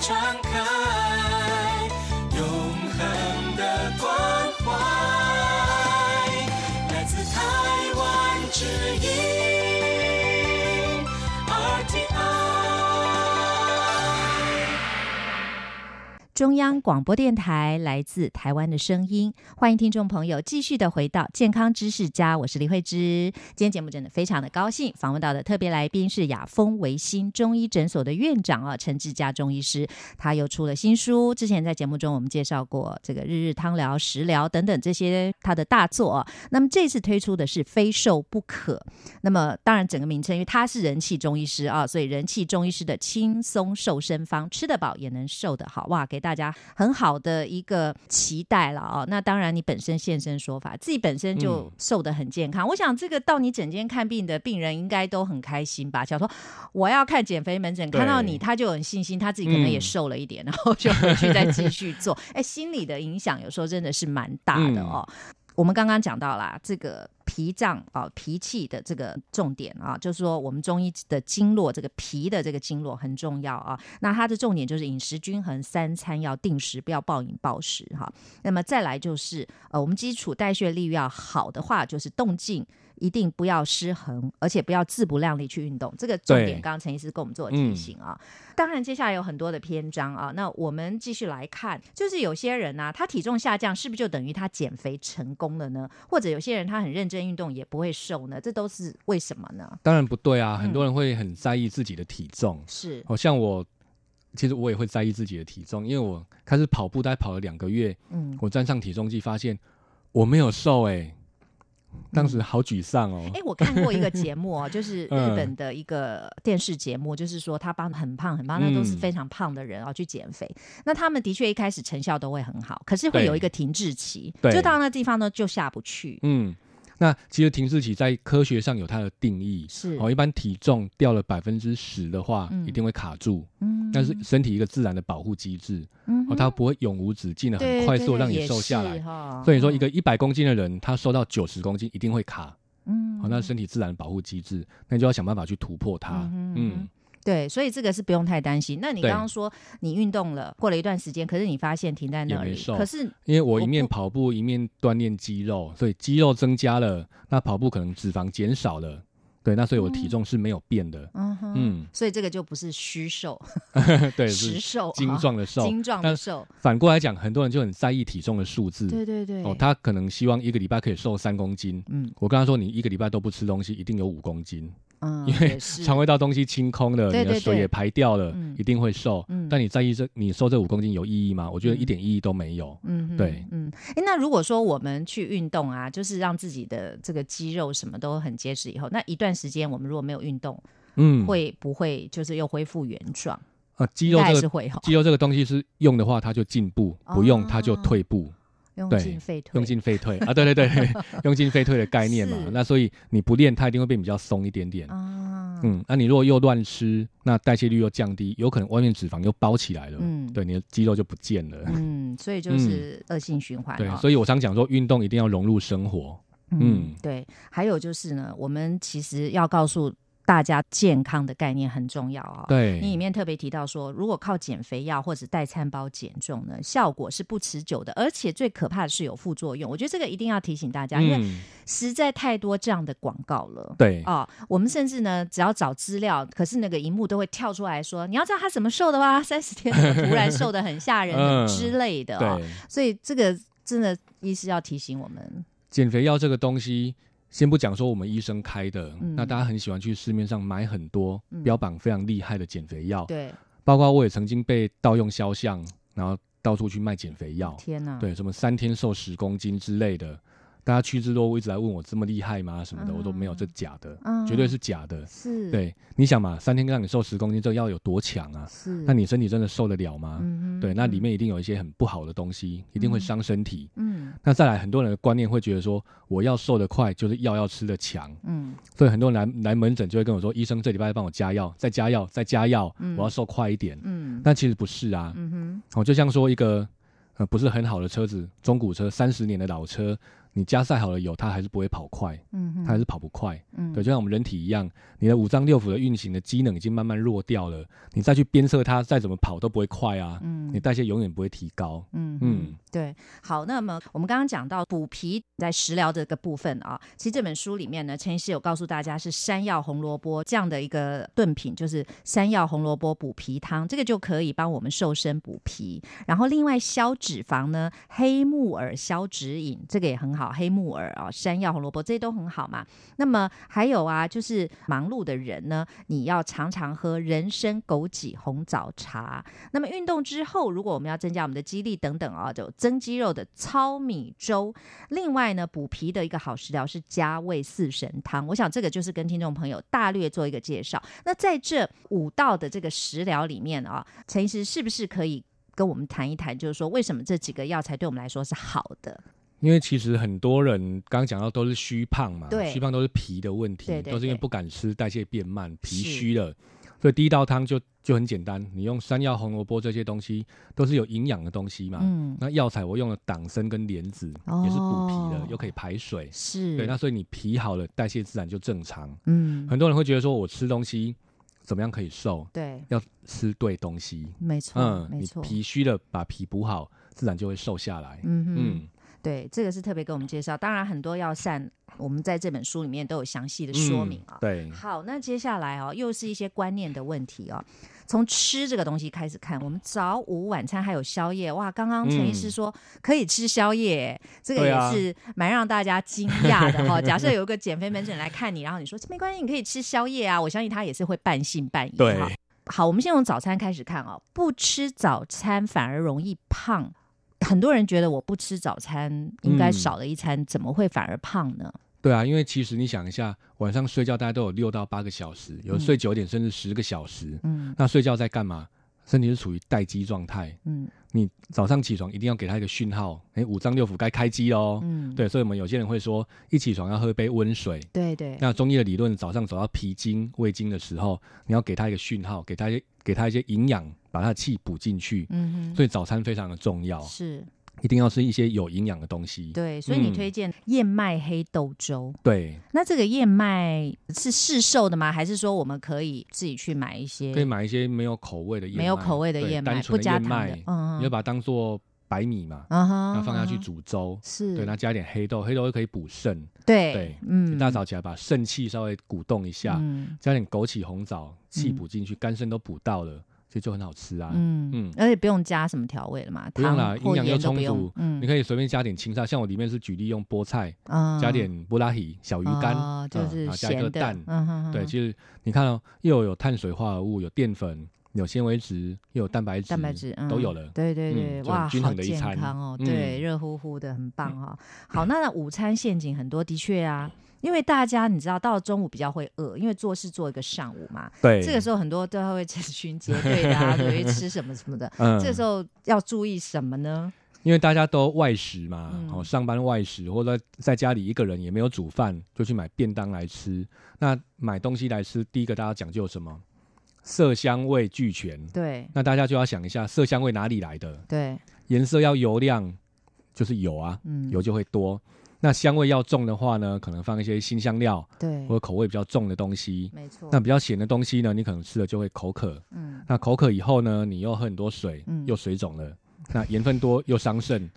Speaker 4: 窗口
Speaker 2: 中央广播电台来自台湾的声音，欢迎听众朋友继续的回到健康知识家，我是李慧芝。今天节目真的非常的高兴，访问到的特别来宾是雅风维新中医诊所的院长啊陈志佳中医师，他又出了新书。之前在节目中我们介绍过这个日日汤疗、食疗等等这些他的大作。那么这次推出的是非瘦不可，那么当然整个名称，因为他是人气中医师啊，所以人气中医师的轻松瘦身方，吃得饱也能瘦得好，哇，给大家很好的一个期待了哦。那当然你本身现身说法，自己本身就
Speaker 3: 嗯
Speaker 2: 瘦的很健康，我想这个到你诊间看病的病人应该都很开心吧？想说我要看减肥门诊，看到你他就有很信心，他自己可能也
Speaker 3: 嗯
Speaker 2: 瘦了一点，然后就回 去再继续做。哎，心理的影响有时候真的是蛮大的哦。我们刚刚讲到啦，这个脾脏啊、脾气的这个重点啊，就是说我们中医的经络，这个脾的这个经络很重要啊。那它的重点就是饮食均衡，三餐要定时，不要暴饮暴食哈。那么再来就是呃，我们基础代谢力要好的话，就是动静。一定不要失衡，而且不要自不量力去运动。这个重点，刚刚陈医师跟我们做提醒啊。当然，接下来有很多的篇章啊。那我们继续来看，就是有些人呢、啊，他体重下降，是不是就等于他减肥成功了呢？或者有些人他很认真运动，也不会瘦呢？这都是为什么呢？
Speaker 3: 当然不对啊，
Speaker 2: 嗯
Speaker 3: 很多人会很在意自己的体重。
Speaker 2: 是
Speaker 3: 好、像我，其实我也会在意自己的体重，因为我开始跑步，大概跑了两个月，
Speaker 2: 嗯
Speaker 3: 我站上体重计发现我没有瘦哎、当时好沮丧哦。
Speaker 2: 哎，我看过一个节目哦，就是 日
Speaker 3: 嗯
Speaker 2: 本的一个电视节目，就是说他帮很胖很胖，那都是
Speaker 3: 嗯
Speaker 2: 非常胖的人啊去减肥。那他们的确一开始成效都会很好，可是会有一个停滞期，就到那地方呢就下不去。
Speaker 3: 嗯，那其实停滞期在科学上有它的定义。
Speaker 2: 是，
Speaker 3: 哦，一般体重掉了百分之十的话，
Speaker 2: 嗯。
Speaker 3: 一定会卡住，
Speaker 2: 嗯。
Speaker 3: 那是身体一个自然的保护机制，哦，
Speaker 2: 嗯哦
Speaker 3: 它不会永无止境的很快速地让你瘦下来。所以说，一个一百公斤的人，他瘦到九十公斤一定会卡，
Speaker 2: 嗯。
Speaker 3: 哦，那身体自然的保护机制，那你就要想办法去突破它。
Speaker 2: 嗯对，所以这个是不用太担心。那你
Speaker 3: 对
Speaker 2: 刚刚说你运动了，过了一段时间，可是你发现停在那里，可是
Speaker 3: 因为我一面跑步一面锻炼肌肉，所以肌肉增加了，那跑步可能脂肪减少了，对，那所以我体重是没有变的。
Speaker 2: 嗯哼，
Speaker 3: 嗯，
Speaker 2: 所以这个就不是虚瘦，
Speaker 3: 对，
Speaker 2: 实瘦，
Speaker 3: 精
Speaker 2: 哈
Speaker 3: 壮的瘦。
Speaker 2: 精壮的瘦，
Speaker 3: 反过来讲，很多人就很在意体重的数字。
Speaker 2: 对对对，
Speaker 3: 哦，他可能希望一个礼拜可以瘦三公斤。
Speaker 2: 嗯
Speaker 3: 我跟他说，你一个礼拜都不吃东西，一定有五公斤，
Speaker 2: 嗯，
Speaker 3: 因为肠胃道东西清空了，
Speaker 2: 对对对
Speaker 3: 你的水也排掉了，
Speaker 2: 嗯
Speaker 3: 一定会瘦。
Speaker 2: 嗯
Speaker 3: 但你在意这你瘦这五公斤有意义吗？我觉得
Speaker 2: 嗯
Speaker 3: 一点意义都没有。
Speaker 2: 嗯哼，
Speaker 3: 对
Speaker 2: 嗯，哎，那如果说我们去运动啊，就是让自己的这个肌肉什么都很结实以后，那一段时间我们如果没有运动，
Speaker 3: 嗯，
Speaker 2: 会不会就是又恢复原状？
Speaker 3: 啊，肌肉这个
Speaker 2: 该还是会，
Speaker 3: 肌肉这个东西是用的话，它就进步；不用它就
Speaker 2: 哦
Speaker 3: 退步，
Speaker 2: 用
Speaker 3: 对
Speaker 2: 进废退，
Speaker 3: 用进废退啊！对对对，用进废退的概念嘛。那所以你不练，它一定会变比较松一点点。
Speaker 2: 啊，
Speaker 3: 嗯，那你如果又乱吃，那代谢率又降低，有可能外面脂肪又包起来了，
Speaker 2: 嗯
Speaker 3: 对，你的肌肉就不见了。
Speaker 2: 嗯，所以 就是恶性循环
Speaker 3: 对
Speaker 2: 哦，
Speaker 3: 所以我常讲说，运动一定要融入生活。
Speaker 2: 嗯
Speaker 3: 嗯，
Speaker 2: 对。还有就是呢，我们其实要告诉大家，健康的概念很重要啊、哦。
Speaker 3: 对，
Speaker 2: 你里面特别提到说，如果靠减肥药或者代餐包减重呢，效果是不持久的，而且最可怕的是有副作用。我觉得这个一定要提醒大家，因为
Speaker 3: 嗯，
Speaker 2: 实在太多这样的广告了。
Speaker 3: 对，
Speaker 2: 哦，我们甚至呢，只要找资料，可是那个荧幕都会跳出来说，你要知道他怎么瘦的哇，三十天突然瘦的很吓人
Speaker 3: 嗯
Speaker 2: 之类的、哦。
Speaker 3: 对，
Speaker 2: 所以这个真的医师要提醒我们，
Speaker 3: 减肥药这个东西，先不讲说我们医生开的，
Speaker 2: 嗯。
Speaker 3: 那大家很喜欢去市面上买很多
Speaker 2: 嗯。
Speaker 3: 标榜非常厉害的减肥药，
Speaker 2: 对，
Speaker 3: 包括我也曾经被盗用肖像，然后到处去卖减肥药，
Speaker 2: 天哪，
Speaker 3: 对，什么三天瘦十公斤之类的，大家趋之若鹜，一直来问我这么厉害吗？什么的，我都没有，这假的，
Speaker 2: 嗯
Speaker 3: 绝对是假的。
Speaker 2: 是，，
Speaker 3: 对，你想嘛，三天让你瘦十公斤，这个药有多强啊？
Speaker 2: 是，
Speaker 3: 那你身体真的受得了吗？
Speaker 2: 嗯哼
Speaker 3: 对，那里面一定有一些很不好的东西，一定会
Speaker 2: 嗯
Speaker 3: 伤身体。
Speaker 2: 嗯
Speaker 3: 那再来，很多人的观念会觉得说，我要瘦得快，就是药要吃得强，
Speaker 2: 嗯
Speaker 3: 所以很多人来来门诊就会跟我说，医生这礼拜帮我加药，再加药，再加药，
Speaker 2: 嗯
Speaker 3: 我要瘦快一点。
Speaker 2: 嗯
Speaker 3: 但其实不是啊，
Speaker 2: 嗯哼，
Speaker 3: 哦，就像说一个呃不是很好的车子，中古车，三十年的老车，你加塞好了油，它还是不会跑快，
Speaker 2: 嗯哼，
Speaker 3: 它还是跑不快。
Speaker 2: 嗯
Speaker 3: 对，就像我们人体一样，你的五脏六腑的运行的机能已经慢慢弱掉了，你再去鞭策它，再怎么跑都不会快啊，
Speaker 2: 嗯
Speaker 3: 你代谢永远不会提高。
Speaker 2: 嗯嗯
Speaker 3: 嗯，
Speaker 2: 对，好，那么我们刚刚讲到补脾在食疗这个部分啊，其实这本书里面呢，陈医师有告诉大家是山药红萝卜这样的一个炖品，就是山药红萝卜补脾汤，这个就可以帮我们瘦身补脾。然后另外消脂肪呢，黑木耳消脂饮这个也很好，黑木耳啊、山药红萝卜这些都很好嘛。那么还有啊，就是忙碌的人呢，你要常常喝人参枸杞红枣茶。那么运动之后，如果我们要增加我们的肌力等等啊，就增肌肉的糙米粥。另外呢，补脾的一个好食疗是加味四神汤。我想这个就是跟听众朋友大略做一个介绍。那在这五道的这个食疗里面啊，陈医师是不是可以跟我们谈一谈，就是说为什么这几个药材对我们来说是好的？
Speaker 3: 因为其实很多人刚刚讲到都是虚胖嘛，
Speaker 2: 对
Speaker 3: 虚胖都是脾的问题，
Speaker 2: 对对对
Speaker 3: 都是因为不敢吃，代谢变慢，脾
Speaker 2: 是
Speaker 3: 虚了。所以第一道汤就就很简单，你用山药、红萝卜这些东西都是有营养的东西嘛。
Speaker 2: 嗯，
Speaker 3: 那药材我用了党参跟莲子，也是补脾的
Speaker 2: 哦，
Speaker 3: 又可以排水。
Speaker 2: 是，
Speaker 3: 对，那所以你脾好了，代谢自然就正常。
Speaker 2: 嗯，
Speaker 3: 很多人会觉得说，我吃东西怎么样可以瘦？
Speaker 2: 对，
Speaker 3: 要吃对东西。
Speaker 2: 没错，
Speaker 3: 嗯，你
Speaker 2: 没错，
Speaker 3: 脾虚了，把脾补好，自然就会瘦下来。
Speaker 2: 嗯。
Speaker 3: 嗯，
Speaker 2: 对，这个是特别给我们介绍。当然，很多药膳我们在这本书里面都有详细的说明啊。
Speaker 3: 嗯对，
Speaker 2: 好，那接下来哦，又是一些观念的问题哦。从吃这个东西开始看，我们早午晚餐还有宵夜，哇！刚刚陈医师
Speaker 3: 嗯
Speaker 2: 说可以吃宵夜，这个也是蛮让大家惊讶的哈、假设有一个减肥门诊来看你，然后你说没关系，你可以吃宵夜啊，我相信他也是会半信半疑。
Speaker 3: 对
Speaker 2: 好，我们先从早餐开始看哦，不吃早餐反而容易胖。很多人觉得我不吃早餐，应该
Speaker 3: 嗯
Speaker 2: 少了一餐，怎么会反而胖呢？
Speaker 3: 对啊，因为其实你想一下，晚上睡觉大家都有六到八个小时，有睡久一点甚至十个小时。
Speaker 2: 嗯
Speaker 3: 那睡觉在干嘛？身体是处于待机状态。
Speaker 2: 嗯
Speaker 3: 你早上起床一定要给他一个讯号，哎，五脏六腑该开机喽。
Speaker 2: 嗯，
Speaker 3: 对，所以我们有些人会说，一起床要喝一杯温水。
Speaker 2: 对对，
Speaker 3: 那中医的理论，早上走到脾经、胃经的时候，你要给他一个讯号，给他给他一些营养，把他的气补进去。
Speaker 2: 嗯哼，
Speaker 3: 所以早餐非常的重要，
Speaker 2: 是
Speaker 3: 一定要吃一些有营养的东西。
Speaker 2: 对，所以你
Speaker 3: 嗯
Speaker 2: 推荐燕麦黑豆粥。
Speaker 3: 对，
Speaker 2: 那这个燕麦是市售的吗？还是说我们可以自己去买一些
Speaker 3: 可以买一些没有口味的燕麦，
Speaker 2: 没有口味的燕麦，不加糖的？，嗯
Speaker 3: 你要把它当做白米嘛，然后放下去煮粥。
Speaker 2: 是，
Speaker 3: 对，那加一点黑豆，黑豆又可以补肾。
Speaker 2: 对
Speaker 3: 对
Speaker 2: 嗯，
Speaker 3: 一大早起来把肾气稍微鼓动一下，
Speaker 2: 嗯
Speaker 3: 加点枸杞红枣，气
Speaker 2: 嗯
Speaker 3: 补进去，肝肾都补到了，其实就很好吃啊。
Speaker 2: 嗯
Speaker 3: 嗯
Speaker 2: 而且不用加什么调味了嘛，
Speaker 3: 不用啦营养又充足
Speaker 2: 嗯
Speaker 3: 你可以随便加点青菜，像我里面是举例用菠菜，
Speaker 2: 嗯
Speaker 3: 加点布拉提、小鱼干，
Speaker 2: 哦就是
Speaker 3: 加一颗
Speaker 2: 咸的
Speaker 3: 蛋。对，
Speaker 2: 哼
Speaker 3: 其实你看哦，又有碳水化合物，有淀粉，有纤维质，又有蛋白质，
Speaker 2: 蛋白质、嗯、
Speaker 3: 都有了。
Speaker 2: 对对对，哇，
Speaker 3: 均
Speaker 2: 好健
Speaker 3: 衡的一餐
Speaker 2: 康哦，
Speaker 3: 嗯
Speaker 2: 对，热乎乎的，很棒哦。好，那午餐陷阱很多，的确啊，因为大家你知道，到了中午比较会饿，因为做事做一个上午嘛，
Speaker 3: 对，
Speaker 2: 这个时候很多都会成群结队的啊，对，吃什么什么的。
Speaker 3: 嗯
Speaker 2: 这个时候要注意什么呢？
Speaker 3: 因为大家都外食嘛，
Speaker 2: 嗯
Speaker 3: 哦，上班外食，或者在家里一个人也没有煮饭，就去买便当来吃。那买东西来吃，第一个大家讲究什么？色香味俱全。
Speaker 2: 对
Speaker 3: 那大家就要想一下，色香味哪里来的？
Speaker 2: 对，
Speaker 3: 颜色要油亮，就是油啊，
Speaker 2: 嗯，
Speaker 3: 油就会多。那香味要重的话呢，可能放一些新香料
Speaker 2: 对
Speaker 3: 或，者口味比较重的东西。
Speaker 2: 没错。
Speaker 3: 那比较咸的东西呢，你可能吃了就会口渴。
Speaker 2: 嗯，
Speaker 3: 那口渴以后呢，你又喝很多水，
Speaker 2: 嗯
Speaker 3: 又水肿了。那盐分多又伤肾，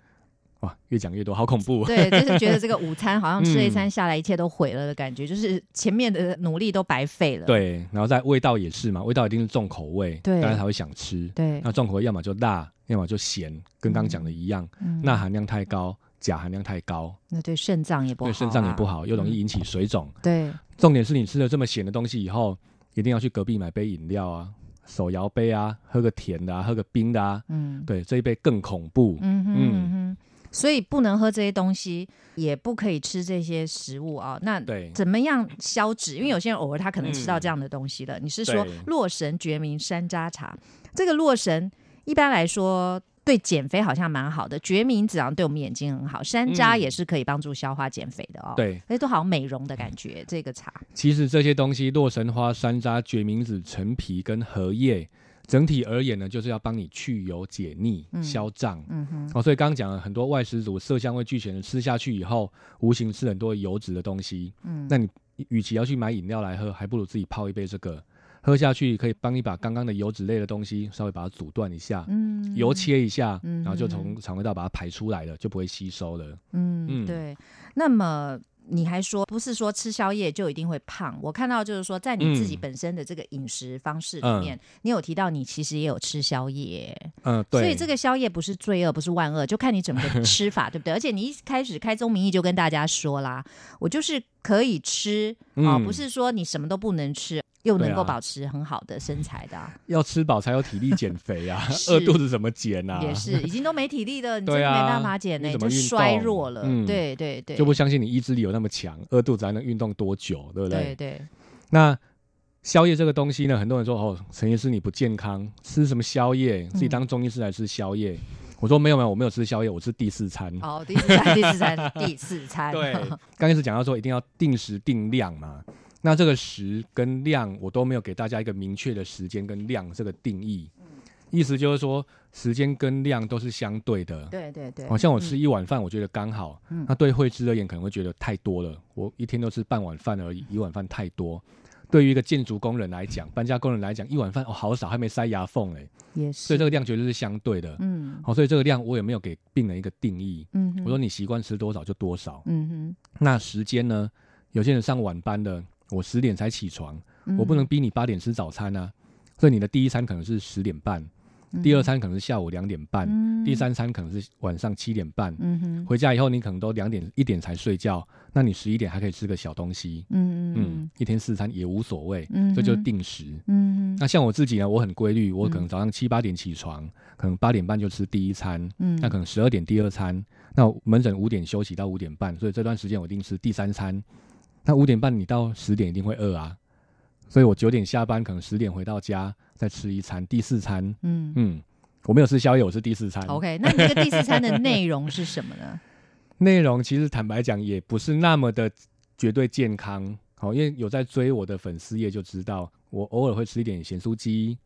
Speaker 3: 哇，越讲越多，好恐怖。
Speaker 2: 对，就是觉得这个午餐好像吃了一
Speaker 3: 嗯
Speaker 2: 餐下来，一切都毁了的感觉，就是前面的努力都白费了。
Speaker 3: 对，然后在味道也是嘛，味道一定是重口味，
Speaker 2: 对
Speaker 3: 大家才会想吃。
Speaker 2: 对，
Speaker 3: 那重口味要么就辣，要么就咸，跟刚刚讲的一样，
Speaker 2: 嗯
Speaker 3: 钠含量太高，钾含量太高，
Speaker 2: 那对肾脏也不好、啊，
Speaker 3: 对肾脏也不好，又容易
Speaker 2: 嗯
Speaker 3: 引起水肿。
Speaker 2: 对，
Speaker 3: 重点是你吃了这么咸的东西以后，一定要去隔壁买杯饮料啊，手摇杯啊，喝个甜的啊，喝个冰的啊。
Speaker 2: 嗯
Speaker 3: 对，这一杯更恐怖。
Speaker 2: 嗯哼
Speaker 3: 嗯
Speaker 2: 嗯哼，所以不能喝这些东西，也不可以吃这些食物啊、那
Speaker 3: 对，
Speaker 2: 怎么样消脂？因为有些人偶尔他可能吃到这样的东西了。你是说洛神决明山楂茶？这个洛神一般来说对减肥好像蛮好的，决明子好像对我们眼睛很好，山楂
Speaker 3: 嗯
Speaker 2: 也是可以帮助消化减肥的哦。，
Speaker 3: 对，
Speaker 2: 哎，都好像美容的感觉。这个茶，
Speaker 3: 其实这些东西，洛神花、山楂、决明子、陈皮跟荷叶，整体而言呢，就是要帮你去油解腻、
Speaker 2: 嗯
Speaker 3: 消胀。
Speaker 2: 嗯哼，
Speaker 3: 哦，所以刚刚讲了很多外食族色香味俱全的吃下去以后，无形吃很多油脂的东西。
Speaker 2: 嗯，
Speaker 3: 那你与其要去买饮料来喝，还不如自己泡一杯这个，喝下去可以帮你把刚刚的油脂类的东西稍微把它阻断一下，
Speaker 2: 嗯
Speaker 3: 油切一下，
Speaker 2: 嗯
Speaker 3: 然后就从肠胃道把它排出来了，就不会吸收了。
Speaker 2: 嗯，
Speaker 3: 嗯
Speaker 2: 对。那么你还说，不是说吃宵夜就一定会胖？我看到就是说，在你自己
Speaker 3: 嗯
Speaker 2: 本身的这个饮食方式里
Speaker 3: 嗯
Speaker 2: 面，你有提到你其实也有吃宵夜，
Speaker 3: 嗯，对。
Speaker 2: 所以这个宵夜不是罪恶，不是万恶，就看你怎么个 吃法，对不对？而且你一开始开宗明义就跟大家说啦，我就是可以吃啊、
Speaker 3: 嗯
Speaker 2: 不是说你什么都不能吃。又能够保持很好的身材的啊、
Speaker 3: 要吃饱才有体力减肥啊
Speaker 2: 是，
Speaker 3: 饿肚子怎么减啊？
Speaker 2: 也是已经都没体力了，你真没办法减呢、
Speaker 3: 你怎么运
Speaker 2: 就衰弱了。
Speaker 3: 嗯
Speaker 2: 对对对，
Speaker 3: 就不相信你意志力有那么强，饿肚子还能运动多久，对不对？
Speaker 2: 对对，
Speaker 3: 那宵夜这个东西呢，很多人说哦，陈医师你不健康，吃什么宵夜？自己当中医师来吃宵夜？我说没有没有，我没有吃宵夜，我吃第四餐。
Speaker 2: 哦，第四餐，第四餐，第四餐，
Speaker 3: 对，刚开始讲到说一定要定时定量嘛，那这个时跟量我都没有给大家一个明确的时间跟量这个定义，意思就是说时间跟量都是相对的。
Speaker 2: 对对对，
Speaker 3: 好、像我吃一碗饭，我觉得刚好。
Speaker 2: 嗯
Speaker 3: 那对慧芝而言，可能会觉得太多了。我一天都吃半碗饭而已，一碗饭太多。对于一个建筑工人来讲，搬家工人来讲，一碗饭哦好少，还没塞牙缝哎，
Speaker 2: 也是，
Speaker 3: 所以这个量绝对是相对的。
Speaker 2: 嗯
Speaker 3: 好、所以这个量我也没有给病人一个定义。
Speaker 2: 嗯，
Speaker 3: 我说你习惯吃多少就多少。
Speaker 2: 嗯哼
Speaker 3: 那时间呢？有些人上晚班的，我十点才起床，
Speaker 2: 哼，
Speaker 3: 我不能逼你八点吃早餐啊。所以你的第一餐可能是十点半，第二餐可能是下午两点半，
Speaker 2: 嗯，
Speaker 3: 第三餐可能是晚上七点半。
Speaker 2: 嗯哼，
Speaker 3: 回家以后你可能都两点一点才睡觉，那你十一点还可以吃个小东西，
Speaker 2: 嗯嗯
Speaker 3: 嗯，一天四餐也无所谓，
Speaker 2: 嗯
Speaker 3: 这就是定时。
Speaker 2: 嗯哼，
Speaker 3: 那像我自己呢，我很规律，我可能
Speaker 2: 嗯
Speaker 3: 早上七八点起床，可能八点半就吃第一餐，
Speaker 2: 嗯，
Speaker 3: 那可能十二点第二餐，那我门诊五点休息到五点半，所以这段时间我一定吃第三餐，那五点半你到十点一定会饿啊，所以我九点下班，可能十点回到家再吃一餐，第四餐，
Speaker 2: 嗯
Speaker 3: 嗯，我没有吃宵夜，我是第四餐。
Speaker 2: ，OK，那你这个第四餐的内容是什么呢？
Speaker 3: 内容其实坦白讲也不是那么的绝对健康，好，因为有在追我的粉丝页就知道，我偶尔会吃一点咸酥鸡，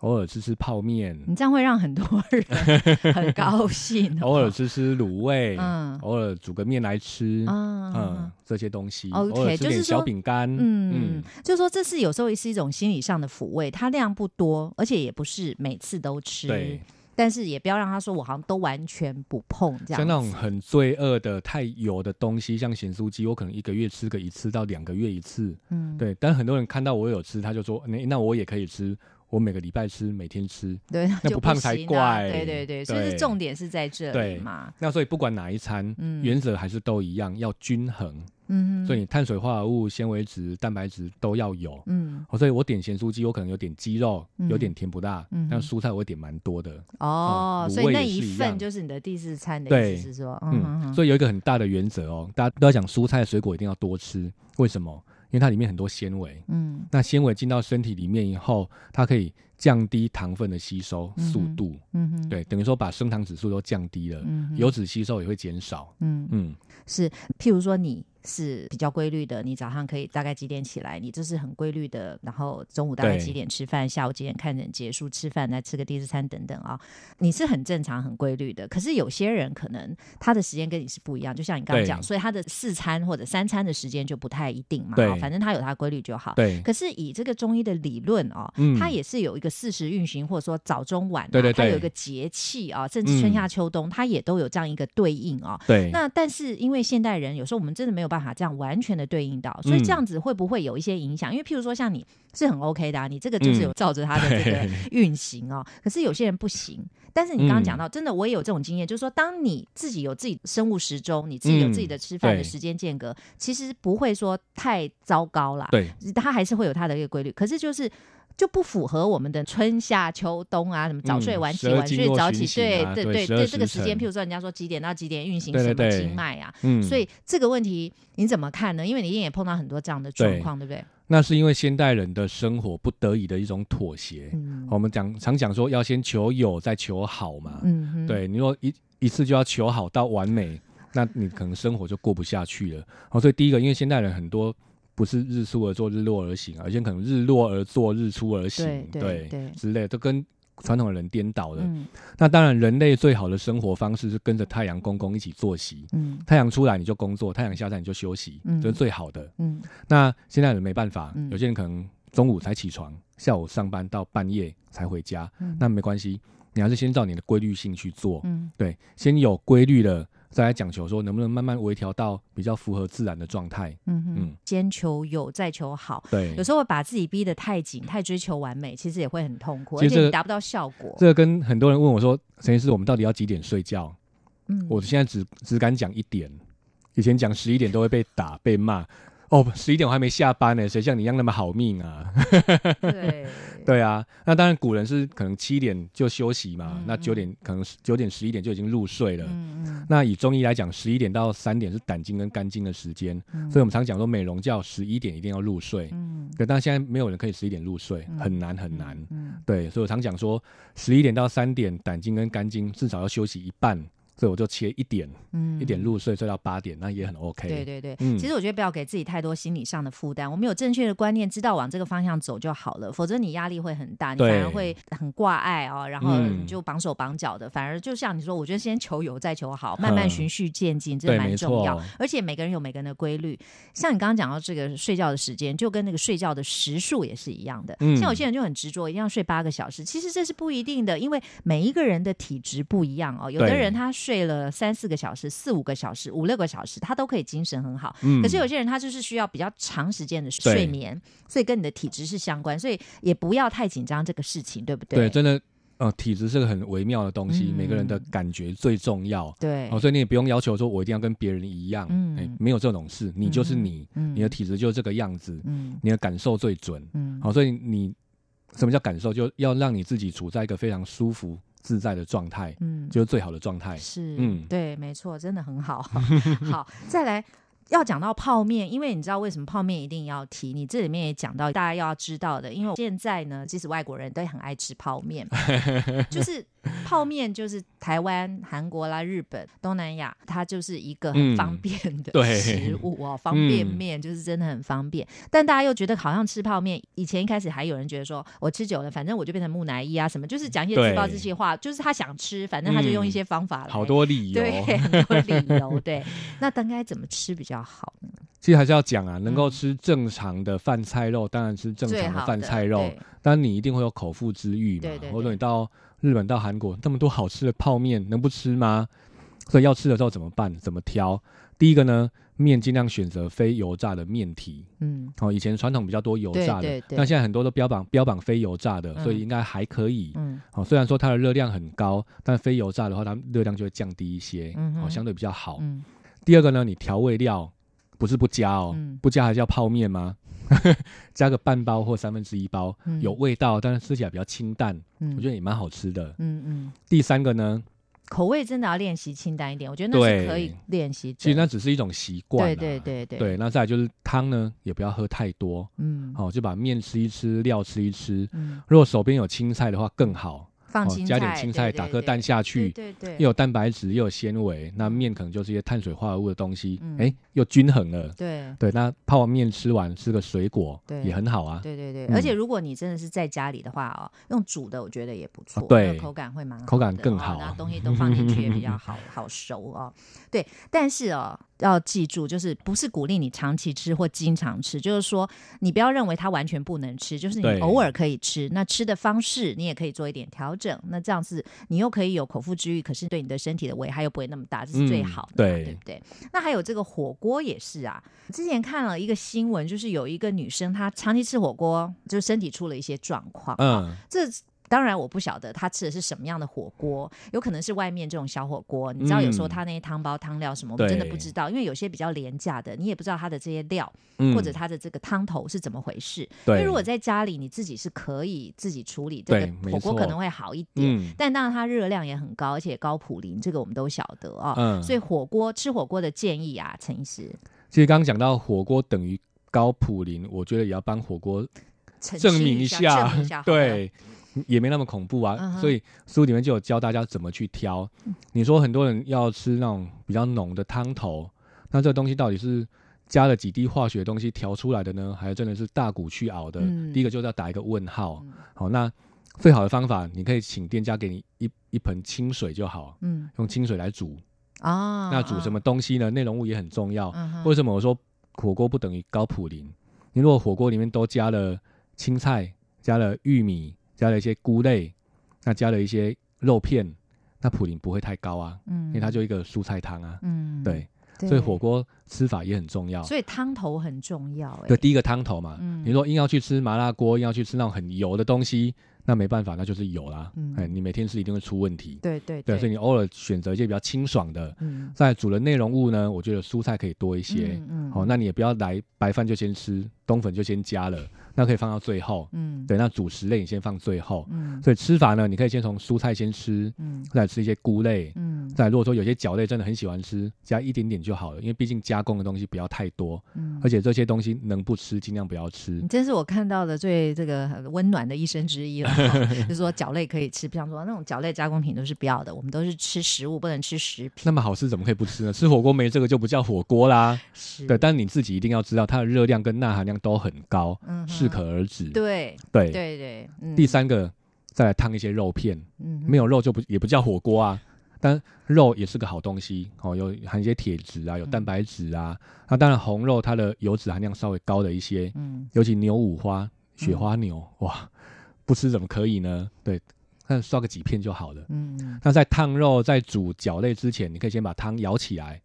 Speaker 3: 偶尔吃吃泡面，
Speaker 2: 你这样会让很多人 很高兴、哦，
Speaker 3: 偶尔吃吃卤味，
Speaker 2: 嗯
Speaker 3: 偶尔煮个面来吃，
Speaker 2: 嗯
Speaker 3: 嗯，这些东西
Speaker 2: OK，就是说
Speaker 3: 小饼干，
Speaker 2: 嗯，嗯就是说这是有时候也是一种心理上的抚慰，它量不多，而且也不是每次都吃，
Speaker 3: 对，
Speaker 2: 但是也不要让他说我好像都完全不碰这样子。
Speaker 3: 像那种很罪恶的、太油的东西，像咸酥鸡，我可能一个月吃个一次到两个月一次，
Speaker 2: 嗯，
Speaker 3: 对。但很多人看到我有吃，他就说：“那那我也可以吃，我每个礼拜吃，每天吃。
Speaker 2: 对，
Speaker 3: 那不胖才怪
Speaker 2: 对对对，所以是重点是在这里嘛。”
Speaker 3: 那所以不管哪一餐，
Speaker 2: 嗯
Speaker 3: 原则还是都一样，要均衡。
Speaker 2: 嗯哼，
Speaker 3: 所以你碳水化合物、纤维质、蛋白质都要有。
Speaker 2: 嗯
Speaker 3: 哦，所以我点咸酥鸡，我可能有点鸡肉，
Speaker 2: 嗯
Speaker 3: 有点甜不辣，
Speaker 2: 嗯
Speaker 3: 但蔬菜我会点蛮多的。
Speaker 2: 哦，
Speaker 3: 嗯
Speaker 2: 所以那一份就是你的第四餐的意思是说，
Speaker 3: 嗯，
Speaker 2: 嗯
Speaker 3: 所以有一个很大的原则哦，大家都要讲蔬菜水果一定要多吃，为什么？因为它里面很多纤维，
Speaker 2: 嗯。
Speaker 3: 那纤维进到身体里面以后，它可以降低糖分的吸收
Speaker 2: 嗯哼
Speaker 3: 速度，
Speaker 2: 嗯哼，
Speaker 3: 对，等于说把升糖指数都降低了，
Speaker 2: 嗯
Speaker 3: 油脂吸收也会减少。
Speaker 2: 嗯。
Speaker 3: 嗯，
Speaker 2: 是，譬如说你是比较规律的，你早上可以大概几点起来，你这是很规律的，然后中午大概几点吃饭，下午几点看诊结束吃饭，再吃个第四餐等等啊，你是很正常、很规律的。可是有些人可能他的时间跟你是不一样，就像你刚刚讲，所以他的四餐或者三餐的时间就不太一定嘛，
Speaker 3: 对
Speaker 2: 啊反正他有他规律就好。
Speaker 3: 对，
Speaker 2: 可是以这个中医的理论哦，
Speaker 3: 嗯
Speaker 2: 它也是有一个四时运行，或者说早中晚、啊，
Speaker 3: 对对对
Speaker 2: 它有一个节气啊，甚至春夏秋冬，它也都有这样一个对应啊。
Speaker 3: 对，
Speaker 2: 那但是因为现代人有时候我们真的没有办法这样完全的对应到，所以
Speaker 3: 嗯
Speaker 2: 这样子会不会有一些影响？因为譬如说像你是很 OK 的、啊，你这个就是有
Speaker 3: 嗯
Speaker 2: 照着它的这个运行哦，可是有些人不行。但是你刚刚
Speaker 3: 嗯
Speaker 2: 讲到，真的我也有这种经验，就是说，当你自己有自己生物时钟，你自己有自己的吃饭的时间间隔，其实不会说太糟糕啦。
Speaker 3: 对，
Speaker 2: 它还是会有它的一个规律，可是就是。就不符合我们的春夏秋冬啊，什么早睡
Speaker 3: 嗯
Speaker 2: 晚起、晚睡早起，对对对
Speaker 3: 啊对，
Speaker 2: 这个时间，譬如说人家说几点到几点运行什么经脉啊，
Speaker 3: 嗯，
Speaker 2: 所以这个问题你怎么看呢？因为你一定也碰到很多这样的状况，对不对？
Speaker 3: 那是因为现代人的生活不得已的一种妥协。
Speaker 2: 嗯
Speaker 3: 我们讲常讲说要先求有，再求好嘛。
Speaker 2: 嗯哼，
Speaker 3: 对，你说一一次就要求好到完美，那你可能生活就过不下去了。哦，所以第一个，因为现代人很多不是日出而作，日落而行，而且可能日落而作，日出而行，
Speaker 2: 对对对
Speaker 3: 之类的，都跟传统的人颠倒了。
Speaker 2: 嗯
Speaker 3: 那当然，人类最好的生活方式是跟着太阳公公一起作息。
Speaker 2: 嗯
Speaker 3: 太阳出来你就工作，太阳下山你就休息，
Speaker 2: 嗯
Speaker 3: 这是最好的。
Speaker 2: 嗯
Speaker 3: 那现在人没办法，
Speaker 2: 嗯
Speaker 3: 有些人可能中午才起床，下午上班到半夜才回家，
Speaker 2: 嗯
Speaker 3: 那没关系，你还是先照你的规律性去做。
Speaker 2: 嗯
Speaker 3: 对，先有规律了，再来讲求说能不能慢慢微调到比较符合自然的状态。
Speaker 2: 嗯哼
Speaker 3: 嗯，
Speaker 2: 先求有，再求好。
Speaker 3: 对
Speaker 2: 有，时候把自己逼得太紧，太追求完美，其实也会很痛苦，而且你达不到效果。
Speaker 3: 这个跟很多人问我说，陈医师，我们到底要几点睡觉？
Speaker 2: 嗯，
Speaker 3: 我现在只只敢讲一点，以前讲十一点都会被打被骂。哦，十一点我还没下班呢，谁像你一样那么好命啊？
Speaker 2: 对
Speaker 3: 对啊，那当然古人是可能七点就休息嘛，
Speaker 2: 嗯
Speaker 3: 那九点可能九点十一点就已经入睡了。
Speaker 2: 嗯嗯
Speaker 3: 那以中医来讲，十一点到三点是胆经跟肝经的时间，
Speaker 2: 嗯
Speaker 3: 所以我们常讲说美容觉十一点一定要入睡。
Speaker 2: 嗯
Speaker 3: 对，但现在没有人可以十一点入睡，
Speaker 2: 嗯
Speaker 3: 很难很难。
Speaker 2: 嗯
Speaker 3: 对，所以我常讲说，十一点到三点胆经跟肝经至少要休息一半，所以我就切一点，
Speaker 2: 嗯
Speaker 3: 一点入睡睡到八点，那也很 OK。
Speaker 2: 对对对，
Speaker 3: 嗯
Speaker 2: 其实我觉得不要给自己太多心理上的负担，我们有正确的观念，知道往这个方向走就好了，否则你压力会很大，你反而会很挂碍哦，然后
Speaker 3: 嗯
Speaker 2: 你就绑手绑脚的，反而就像你说，我觉得先求有再求好，慢慢循序渐进，这蛮重要。而且每个人有每个人的规律，像你刚刚讲到这个睡觉的时间，就跟那个睡觉的时数也是一样的。
Speaker 3: 嗯
Speaker 2: 像有些人就很执着，一定要睡八个小时，其实这是不一定的，因为每一个人的体质不一样哦。有的人他睡了三四个小时、四五个小时、五六个小时，他都可以精神很好。
Speaker 3: 嗯
Speaker 2: 可是有些人他就是需要比较长时间的睡眠，所以跟你的体质是相关，所以也不要太紧张这个事情，对不
Speaker 3: 对，
Speaker 2: 对？
Speaker 3: 真的，呃，体质是个很微妙的东西，
Speaker 2: 嗯
Speaker 3: 每个人的感觉最重要。
Speaker 2: 对
Speaker 3: 哦，所以你也不用要求说我一定要跟别人一样，
Speaker 2: 嗯
Speaker 3: 哎没有这种事，你就是你，
Speaker 2: 嗯
Speaker 3: 你的体质就是这个样子，
Speaker 2: 嗯
Speaker 3: 你的感受最准。
Speaker 2: 嗯
Speaker 3: 好、所以你什么叫感受？就要让你自己处在一个非常舒服自在的状态，
Speaker 2: 嗯，
Speaker 3: 就是最好的状态。
Speaker 2: 是，
Speaker 3: 嗯
Speaker 2: 对，没错，真的很好。好，再来。要讲到泡面，因为你知道为什么泡面一定要提？你这里面也讲到大家要知道的，因为现在呢，即使外国人都很爱吃泡面，就是泡面就是台湾、韩国啦、日本、东南亚，它就是一个很
Speaker 3: 嗯
Speaker 2: 方便的食物哦，方便
Speaker 3: 嗯
Speaker 2: 面就是真的很方便。但大家又觉得好像吃泡面，以前一开始还有人觉得说我吃久了，反正我就变成木乃伊啊什么，就是讲一些自暴
Speaker 3: 对
Speaker 2: 自弃话，就是他想吃，反正他就用一些方法来。
Speaker 3: 好多理由。
Speaker 2: 对，很多理由。对，那应该怎么吃比较好呢？
Speaker 3: 其实还是要讲啊，能够
Speaker 2: 嗯
Speaker 3: 吃正常的饭菜肉，当然吃正常的饭菜肉。
Speaker 2: 对
Speaker 3: 当然你一定会有口腹之欲嘛，
Speaker 2: 对对对
Speaker 3: 或者你到日本、到韩国，那么多好吃的泡面，能不吃吗？所以要吃的时候怎么办？怎么挑？第一个呢，面尽量选择非油炸的面体。
Speaker 2: 嗯
Speaker 3: 哦，以前传统比较多油炸的，
Speaker 2: 对对对
Speaker 3: 那现在很多都标榜标榜非油炸的，
Speaker 2: 嗯
Speaker 3: 所以应该还可以。
Speaker 2: 嗯
Speaker 3: 哦，虽然说它的热量很高，但非油炸的话，它热量就会降低一些，
Speaker 2: 嗯哼
Speaker 3: 哦，相对比较好。
Speaker 2: 嗯
Speaker 3: 第二个呢，你调味料不是不加哦，
Speaker 2: 嗯。
Speaker 3: 不加还是要泡面吗？加个半包或三分之一包，
Speaker 2: 嗯。
Speaker 3: 有味道，但是吃起来比较清淡，
Speaker 2: 嗯。
Speaker 3: 我觉得也蛮好吃的。
Speaker 2: 嗯嗯，
Speaker 3: 第三个呢，
Speaker 2: 口味真的要练习清淡一点，我觉得那是可以练习。
Speaker 3: 其实那只是一种习惯、啊，
Speaker 2: 对对对对。
Speaker 3: 对。那再来就是汤呢，也不要喝太多，
Speaker 2: 嗯。
Speaker 3: 好、就把面吃一吃，料吃一吃。
Speaker 2: 嗯，
Speaker 3: 如果手边有青菜的话更好，
Speaker 2: 放青菜，
Speaker 3: 哦加点青菜，打颗蛋下去，
Speaker 2: 对对对，
Speaker 3: 又有蛋白质又有纤维，那面可能就是一些碳水化合物的东西，
Speaker 2: 嗯。
Speaker 3: 哎、又均衡了。
Speaker 2: 对
Speaker 3: 对，那泡完面吃完吃个水果
Speaker 2: 对
Speaker 3: 也很好啊。
Speaker 2: 对对对，
Speaker 3: 嗯
Speaker 2: 而且如果你真的是在家里的话哦，用煮的我觉得也不错，
Speaker 3: 啊对
Speaker 2: 那个口感会蛮好
Speaker 3: 口感更
Speaker 2: 哦
Speaker 3: 好
Speaker 2: 然后东西都放进去也比较好 好熟哦。对，但是哦要记住，就是不是鼓励你长期吃或经常吃，就是说你不要认为它完全不能吃，就是你偶尔可以吃，那吃的方式你也可以做一点调整，那这样子你又可以有口腹之欲，可是对你的身体的危害又不会那么大，这是最
Speaker 3: 嗯
Speaker 2: 好的
Speaker 3: 对
Speaker 2: 不对？那还有这个火锅也是啊，之前看了一个新闻，就是有一个女生她长期吃火锅，就身体出了一些状况。啊，
Speaker 3: 嗯，
Speaker 2: 这当然我不晓得他吃的是什么样的火锅，有可能是外面这种小火锅。你知道，有时候他那些汤包、汤料什么，我们真的不知道，因为有些比较廉价的，你也不知道它的这些料、
Speaker 3: 嗯。
Speaker 2: 或者它的这个汤头是怎么回事。因为，如果在家里你自己是可以自己处理，这个火锅可能会好一点。
Speaker 3: 嗯。
Speaker 2: 但当然，它热量也很高，而且高普林，这个我们都晓得啊、
Speaker 3: 嗯，
Speaker 2: 所以火锅吃火锅的建议啊，陈医师。
Speaker 3: 其实刚刚讲到火锅等于高普林，我觉得也要帮火锅
Speaker 2: 澄
Speaker 3: 证明下，
Speaker 2: 一下，
Speaker 3: 对，也没那么恐怖啊。所以书里面就有教大家怎么去挑。你说很多人要吃那种比较浓的汤头，那这个东西到底是加了几滴化学东西调出来的呢，还是真的是大骨去熬的？
Speaker 2: 嗯
Speaker 3: 第一个就是要打一个问号。
Speaker 2: 嗯
Speaker 3: 好，那最好的方法，你可以请店家给你一一盆清水就好，
Speaker 2: 嗯
Speaker 3: 用清水来煮。
Speaker 2: 啊，
Speaker 3: 那煮什么东西呢？内容物也很重要。
Speaker 2: 嗯？
Speaker 3: 为什么我说火锅不等于高普林？你如果火锅里面都加了青菜，加了玉米，加了一些菇类，那加了一些肉片，那普林不会太高啊，
Speaker 2: 嗯，
Speaker 3: 因为它就一个蔬菜汤啊。
Speaker 2: 嗯
Speaker 3: 对，所以火锅吃法也很重要。
Speaker 2: 所以汤头很重要哎、
Speaker 3: 对，第一个汤头嘛，
Speaker 2: 嗯
Speaker 3: 你说硬要去吃麻辣锅，硬要去吃那种很油的东西，那没办法，那就是油啦。
Speaker 2: 嗯
Speaker 3: 哎，你每天吃一定会出问题。
Speaker 2: 对对
Speaker 3: 对，所以你偶尔选择一些比较清爽的，
Speaker 2: 嗯
Speaker 3: 在煮的内容物呢，我觉得蔬菜可以多一些。
Speaker 2: 嗯嗯
Speaker 3: 好、那你也不要来白饭就先吃，冬粉就先加了，那可以放到最后。
Speaker 2: 嗯
Speaker 3: 对，那主食类你先放最后。
Speaker 2: 嗯
Speaker 3: 所以吃法呢，你可以先从蔬菜先吃，
Speaker 2: 嗯
Speaker 3: 再吃一些菇类。
Speaker 2: 嗯
Speaker 3: 再如果说有些饺类真的很喜欢吃，加一点点就好了，因为毕竟加工的东西不要太多，
Speaker 2: 嗯
Speaker 3: 而且这些东西能不吃尽量不要吃
Speaker 2: 你。真是我看到的最这个温暖的一生之一了，哦 就是说饺类可以吃，比方说那种饺类加工品都是不要的，我们都是吃食物，不能吃食品。
Speaker 3: 那么好吃怎么可以不吃呢？吃火锅没这个就不叫火锅啦。
Speaker 2: 是
Speaker 3: 对，但你自己一定要知道它的热量跟钠含量都很高，
Speaker 2: 嗯哼
Speaker 3: 适可而止。
Speaker 2: 对
Speaker 3: 对
Speaker 2: 对对，嗯
Speaker 3: 第三个，再来烫一些肉片，
Speaker 2: 嗯
Speaker 3: 没有肉就不也不叫火锅啊。但肉也是个好东西哦，有含一些铁质啊，有蛋白质啊。那当然红肉它的油脂含量稍微高了一些，
Speaker 2: 嗯
Speaker 3: 尤其牛五花、雪花牛，哇，不吃怎么可以呢？对，但刷个几片就好了。
Speaker 2: 嗯
Speaker 3: 那在烫肉、在煮饺类之前，你可以先把汤舀起来，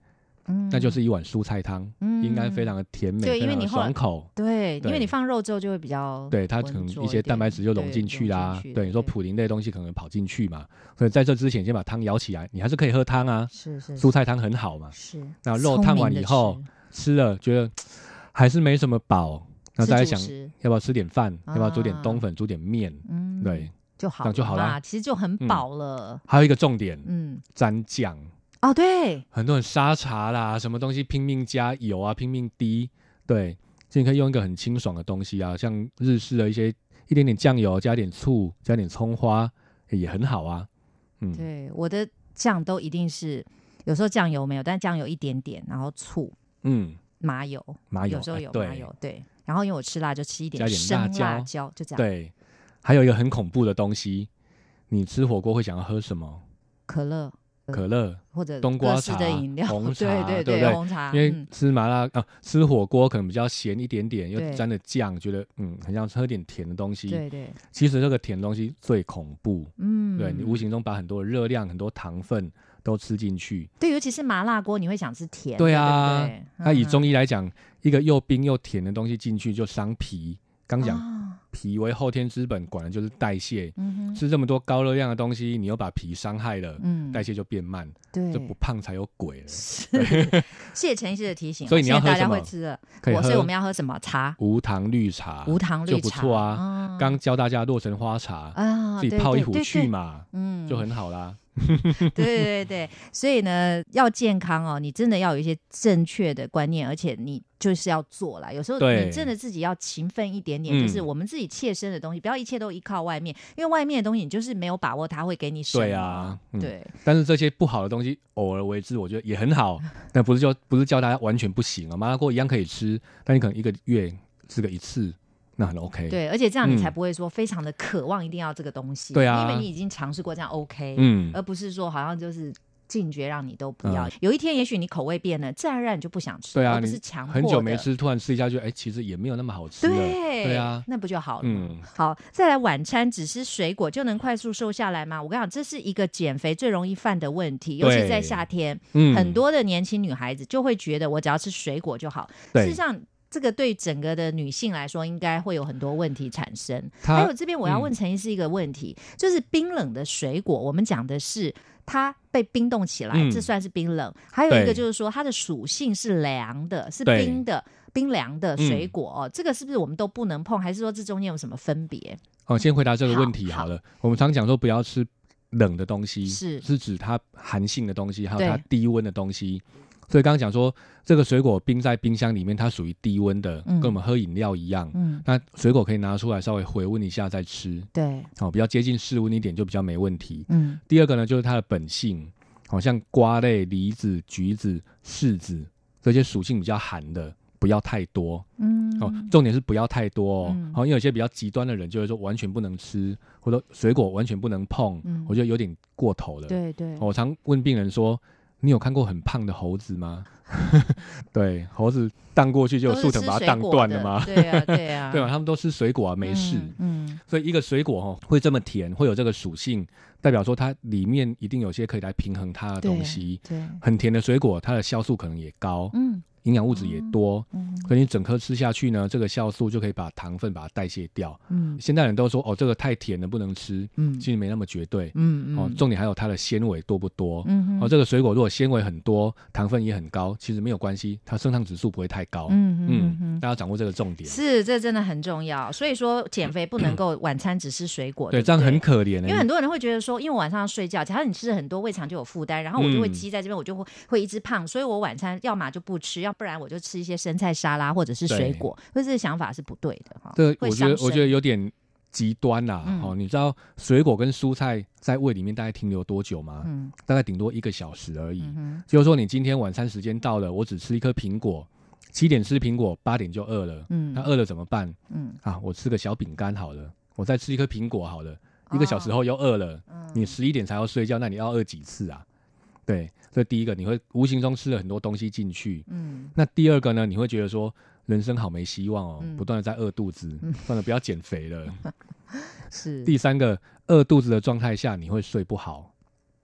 Speaker 2: 嗯
Speaker 3: 那就是一碗蔬菜汤，
Speaker 2: 嗯
Speaker 3: 应该非常的甜美，
Speaker 2: 对因为你后
Speaker 3: 爽口。
Speaker 2: 对，因为你放肉之后就会比较
Speaker 3: 对它可能一些蛋白质就融进去啦对，你说
Speaker 2: 对
Speaker 3: 普林类的东西可能跑进去嘛，所以在这之前先把汤舀起来，你还是可以喝汤啊。
Speaker 2: 是是
Speaker 3: 蔬菜汤很好嘛，
Speaker 2: 是
Speaker 3: 那肉烫完以后吃了觉得还是没什么饱，那大家想要不要吃点饭，要不要煮点
Speaker 2: 啊
Speaker 3: 冬粉，煮点面，
Speaker 2: 嗯
Speaker 3: 对。
Speaker 2: 就好
Speaker 3: 就好
Speaker 2: 啦，其实就很
Speaker 3: 嗯
Speaker 2: 饱了。
Speaker 3: 还有一个重点，
Speaker 2: 嗯，
Speaker 3: 蘸酱。
Speaker 2: 哦，对，
Speaker 3: 很多人沙茶啦，什么东西拼命加油啊，拼命滴，对，所以你可以用一个很清爽的东西啊，像日式的一些一点点酱油，加点醋，加点葱花，也很好啊。嗯，
Speaker 2: 对，我的酱都一定是有时候酱油没有，但酱油一点点，然后醋、
Speaker 3: 嗯，
Speaker 2: 麻油，
Speaker 3: 麻油
Speaker 2: 有时候有麻油，对。然后因为我吃辣，就吃一点
Speaker 3: 加点
Speaker 2: 生
Speaker 3: 辣椒
Speaker 2: 辣椒，就这样。，
Speaker 3: 对。还有一个很恐怖的东西，你吃火锅会想要喝什么？
Speaker 2: 可乐
Speaker 3: 可乐，
Speaker 2: 或者
Speaker 3: 冬瓜茶
Speaker 2: 饮料，
Speaker 3: 红
Speaker 2: 茶 对
Speaker 3: 茶对对
Speaker 2: 红茶，
Speaker 3: 因为
Speaker 2: 嗯。
Speaker 3: 吃麻辣啊，吃火锅可能比较咸一点点，又
Speaker 2: 对。
Speaker 3: 沾了酱，觉得嗯，很像喝点甜的东西。
Speaker 2: 对对，
Speaker 3: 其实这个甜的东西最恐怖，
Speaker 2: 嗯，
Speaker 3: 对你无形中把很多的热量、很多糖分都吃进去。
Speaker 2: 对，尤其是麻辣锅，你会想吃甜的，
Speaker 3: 对啊那以
Speaker 2: 嗯。
Speaker 3: 中医来讲，一个又冰又甜的东西进去就伤脾。刚讲
Speaker 2: 啊
Speaker 3: 脾为后天之本，管的就是代谢。
Speaker 2: 嗯哼，
Speaker 3: 吃这么多高热量的东西，你又把脾伤害了，
Speaker 2: 嗯，
Speaker 3: 代谢就变慢，
Speaker 2: 对，
Speaker 3: 这不胖才有鬼了。
Speaker 2: 是，谢谢陈医师的提醒哦，
Speaker 3: 所以你要喝什么
Speaker 2: 会吃的，
Speaker 3: 可以
Speaker 2: 我所以我们要喝什么茶？
Speaker 3: 无糖绿茶，
Speaker 2: 无糖绿
Speaker 3: 就不
Speaker 2: 茶
Speaker 3: 错啊。
Speaker 2: 啊
Speaker 3: 刚教大家洛神花茶，
Speaker 2: 啊，
Speaker 3: 自己泡一壶去嘛，
Speaker 2: 嗯，
Speaker 3: 就很好啦。
Speaker 2: 对对对，所以呢，要健康哦，你真的要有一些正确的观念，而且你就是要做啦。有时候你真的自己要勤奋一点点，
Speaker 3: 嗯
Speaker 2: 就是我们自己切身的东西，不要一切都依靠外面，因为外面的东西你就是没有把握它会给你什么。
Speaker 3: 对啊嗯
Speaker 2: 对，
Speaker 3: 但是这些不好的东西偶尔为之，我觉得也很好。但不是就不是叫大家完全不行啊，麻辣锅一样可以吃，但你可能一个月吃个一次，那很 OK。，
Speaker 2: 对，而且这样你才
Speaker 3: 嗯
Speaker 2: 不会说非常的渴望一定要这个东西。
Speaker 3: 对啊
Speaker 2: 因为你已经尝试过，这样 OK。
Speaker 3: 嗯，
Speaker 2: 而不是说好像就是禁绝让你都不要。
Speaker 3: 嗯
Speaker 2: 有一天也许你口味变了，自然而然你就不想吃，
Speaker 3: 对啊，
Speaker 2: 而不是强迫
Speaker 3: 很久没。吃，突然吃一下就哎，其实也没有那么好吃了。
Speaker 2: 对
Speaker 3: 对啊，
Speaker 2: 那不就好了？
Speaker 3: 嗯，
Speaker 2: 好，再来晚餐只吃水果就能快速瘦下来吗？我跟你讲，这是一个减肥最容易犯的问题，尤其
Speaker 3: 对
Speaker 2: 在夏天，
Speaker 3: 嗯
Speaker 2: 很多的年轻女孩子就会觉得我只要吃水果就好。事
Speaker 3: 对
Speaker 2: 实上。这个对整个的女性来说，应该会有很多问题产生。还有这边我要问陈医师一个问题，就是冰冷的水果，我们讲的是它被冰冻起来，
Speaker 3: 嗯
Speaker 2: 这算是冰冷；还有一个就是说它的属性是凉的，是冰的。冰凉的水
Speaker 3: 嗯
Speaker 2: 果、哦，这个是不是我们都不能碰？还是说这中间有什么分别？
Speaker 3: 哦，先回答这个问题
Speaker 2: 好
Speaker 3: 好了。我们常讲说不要吃冷的东西，
Speaker 2: 是
Speaker 3: 是指它寒性的东西，还有它低温的东西。所以刚刚讲说，这个水果冰在冰箱里面，它属于低温的，
Speaker 2: 嗯
Speaker 3: 跟我们喝饮料一样。
Speaker 2: 嗯，
Speaker 3: 那水果可以拿出来稍微回温一下再吃，
Speaker 2: 对，
Speaker 3: 哦，比较接近室温一点就比较没问题。
Speaker 2: 嗯
Speaker 3: 第二个呢，就是它的本性，好、像瓜类、梨子、橘子、柿子这些属性比较寒的，不要太多。
Speaker 2: 嗯，
Speaker 3: 哦，重点是不要太多哦。
Speaker 2: 嗯
Speaker 3: 好、因为有些比较极端的人就会说完全不能吃，或者水果完全不能碰，
Speaker 2: 嗯
Speaker 3: 我觉得有点过头了。
Speaker 2: 对对，
Speaker 3: 我常问病人说：“你有看过很胖的猴子吗？” 对，猴子荡过去就树藤把它荡断了吗？
Speaker 2: 对啊，对啊，
Speaker 3: 对吧？他们都吃水果啊，没事。
Speaker 2: 嗯，嗯
Speaker 3: 所以一个水果哦会这么甜，会有这个属性，代表说它里面一定有些可以来平衡它的东西。
Speaker 2: 对，
Speaker 3: 很甜的水果，它的酵素可能也高，
Speaker 2: 嗯
Speaker 3: 营养物质也多，
Speaker 2: 嗯
Speaker 3: 可你整颗吃下去呢，这个酵素就可以把糖分把它代谢掉。
Speaker 2: 嗯
Speaker 3: 现代人都说哦，这个太甜了不能吃，
Speaker 2: 嗯
Speaker 3: 其实没那么绝对。
Speaker 2: 嗯
Speaker 3: 哦，重点还有它的纤维多不多。
Speaker 2: 嗯
Speaker 3: 哦，这个水果如果纤维很多，糖分也很高，其实没有关系，它升糖指数不会太高。
Speaker 2: 嗯
Speaker 3: 嗯
Speaker 2: 嗯
Speaker 3: 大家掌握这个重点。
Speaker 2: 是，这真的很重要。所以说，减肥不能够晚餐只吃水果，
Speaker 3: 对，
Speaker 2: 不
Speaker 3: 这样很可怜的、
Speaker 2: 因为很多人会觉得说，因为我晚上要睡觉，假如你吃的很多，胃肠就有负担，然后我就会
Speaker 3: 嗯
Speaker 2: 积在这边，我就会会一直胖，所以我晚餐要么就不吃，要不然我就吃一些生菜沙拉或者是水果，所以这个想法是不对的哈。对
Speaker 3: 我觉得我觉得有点极端啦。
Speaker 2: 嗯
Speaker 3: 哦，你知道水果跟蔬菜在胃里面大概停留多久吗？
Speaker 2: 嗯
Speaker 3: 大概顶多一个小时而已。
Speaker 2: 嗯
Speaker 3: 就是说，你今天晚餐时间到了，我只吃一颗苹果，七点吃苹果，八点就饿了。
Speaker 2: 嗯
Speaker 3: 那饿了怎么办
Speaker 2: 嗯，
Speaker 3: 啊？我吃个小饼干好了，我再吃一颗苹果好了，一个小时后又饿了。
Speaker 2: 嗯
Speaker 3: 你十一点才要睡觉，那你要饿几次啊？对，所以第一个你会无形中吃了很多东西进去。
Speaker 2: 嗯
Speaker 3: 那第二个呢，你会觉得说人生好没希望哦，
Speaker 2: 嗯
Speaker 3: 不断的在饿肚子，算了，不要减肥了。
Speaker 2: 是
Speaker 3: 第三个，饿肚子的状态下你会睡不好，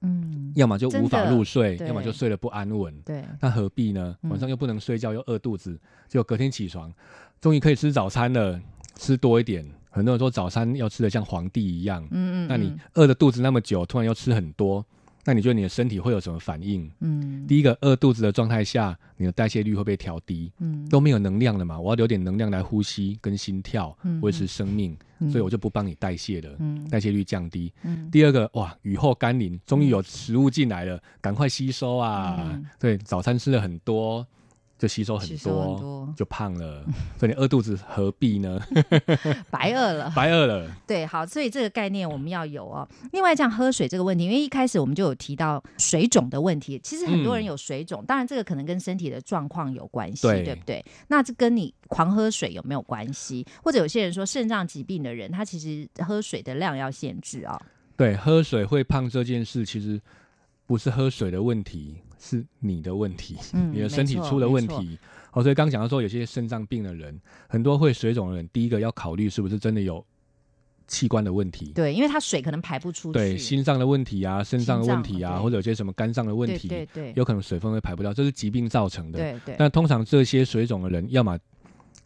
Speaker 2: 嗯
Speaker 3: 要么就无法入睡，要么就睡得不安稳。
Speaker 2: 对
Speaker 3: 那何必呢？
Speaker 2: 嗯
Speaker 3: 晚上又不能睡觉，又饿肚子，结果隔天起床，终于可以吃早餐了，吃多一点。很多人说早餐要吃的像皇帝一样，
Speaker 2: 嗯嗯，
Speaker 3: 那你
Speaker 2: 嗯
Speaker 3: 饿着肚子那么久，突然又吃很多，那你觉得你的身体会有什么反应？
Speaker 2: 嗯。
Speaker 3: 第一个，饿肚子的状态下，你的代谢率会被调低，
Speaker 2: 嗯。
Speaker 3: 都没有能量了嘛，我要留点能量来呼吸跟心跳
Speaker 2: 嗯，
Speaker 3: 维持生命，
Speaker 2: 嗯。
Speaker 3: 所以我就不帮你代谢了，
Speaker 2: 嗯。
Speaker 3: 代谢率降低。
Speaker 2: 嗯。
Speaker 3: 第二个，哇，雨后甘霖，终于有食物进来了，赶快吸收啊！
Speaker 2: 嗯。
Speaker 3: 对，早餐吃了很多，就吸收很多，
Speaker 2: 很多
Speaker 3: 就胖了。所以你饿肚子何必呢？
Speaker 2: 白饿了。
Speaker 3: 白饿了。
Speaker 2: 对，好，所以这个概念我们要有哦。另外，像喝水这个问题，因为一开始我们就有提到水肿的问题，其实很多人
Speaker 3: 嗯
Speaker 2: 有水肿，当然这个可能跟身体的状况有关系，
Speaker 3: 对
Speaker 2: 对不对？那这跟你狂喝水有没有关系？或者有些人说肾脏疾病的人，他其实喝水的量要限制啊、
Speaker 3: 对，喝水会胖这件事，其实不是喝水的问题，是你的问题，
Speaker 2: 嗯
Speaker 3: 你的身体出了问题。哦，所以刚讲到说，有些肾脏病的人，很多会水肿的人，第一个要考虑是不是真的有器官的问题。
Speaker 2: 对，因为他水可能排不出去，
Speaker 3: 对心脏的问题啊，肾脏的问题啊，或者有些什么肝脏的问题，
Speaker 2: 对对对
Speaker 3: 有可能水分会排不掉，这是疾病造成的。
Speaker 2: 对对，
Speaker 3: 但通常这些水肿的人，要么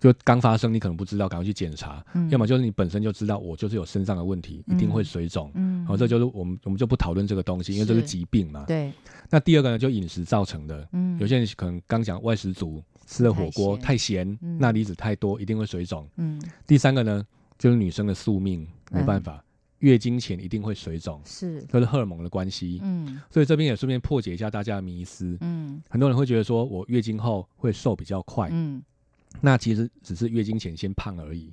Speaker 3: 就刚发生，你可能不知道，赶快去检查；
Speaker 2: 嗯。
Speaker 3: 要么就是你本身就知道，我就是有身上的问题，一定会水肿。
Speaker 2: 嗯。
Speaker 3: 好、这就是我们我们就不讨论这个东西，因为这是
Speaker 2: 是。
Speaker 3: 疾病嘛。
Speaker 2: 对，
Speaker 3: 那第二个呢，就饮食造成的，
Speaker 2: 嗯。
Speaker 3: 有些人可能刚讲外食族吃了火锅
Speaker 2: 太
Speaker 3: 太咸，
Speaker 2: 嗯。
Speaker 3: 钠离子太多，一定会水肿。
Speaker 2: 嗯。
Speaker 3: 第三个呢，就是女生的宿命，没办
Speaker 2: 嗯。
Speaker 3: 法，月经前一定会水肿，
Speaker 2: 是。
Speaker 3: 这是荷尔蒙的关系。
Speaker 2: 嗯。
Speaker 3: 所以这边也顺便破解一下大家的迷思。
Speaker 2: 嗯。
Speaker 3: 很多人会觉得说我月经后会瘦比较快，
Speaker 2: 嗯
Speaker 3: 那其实只是月经前先胖而已。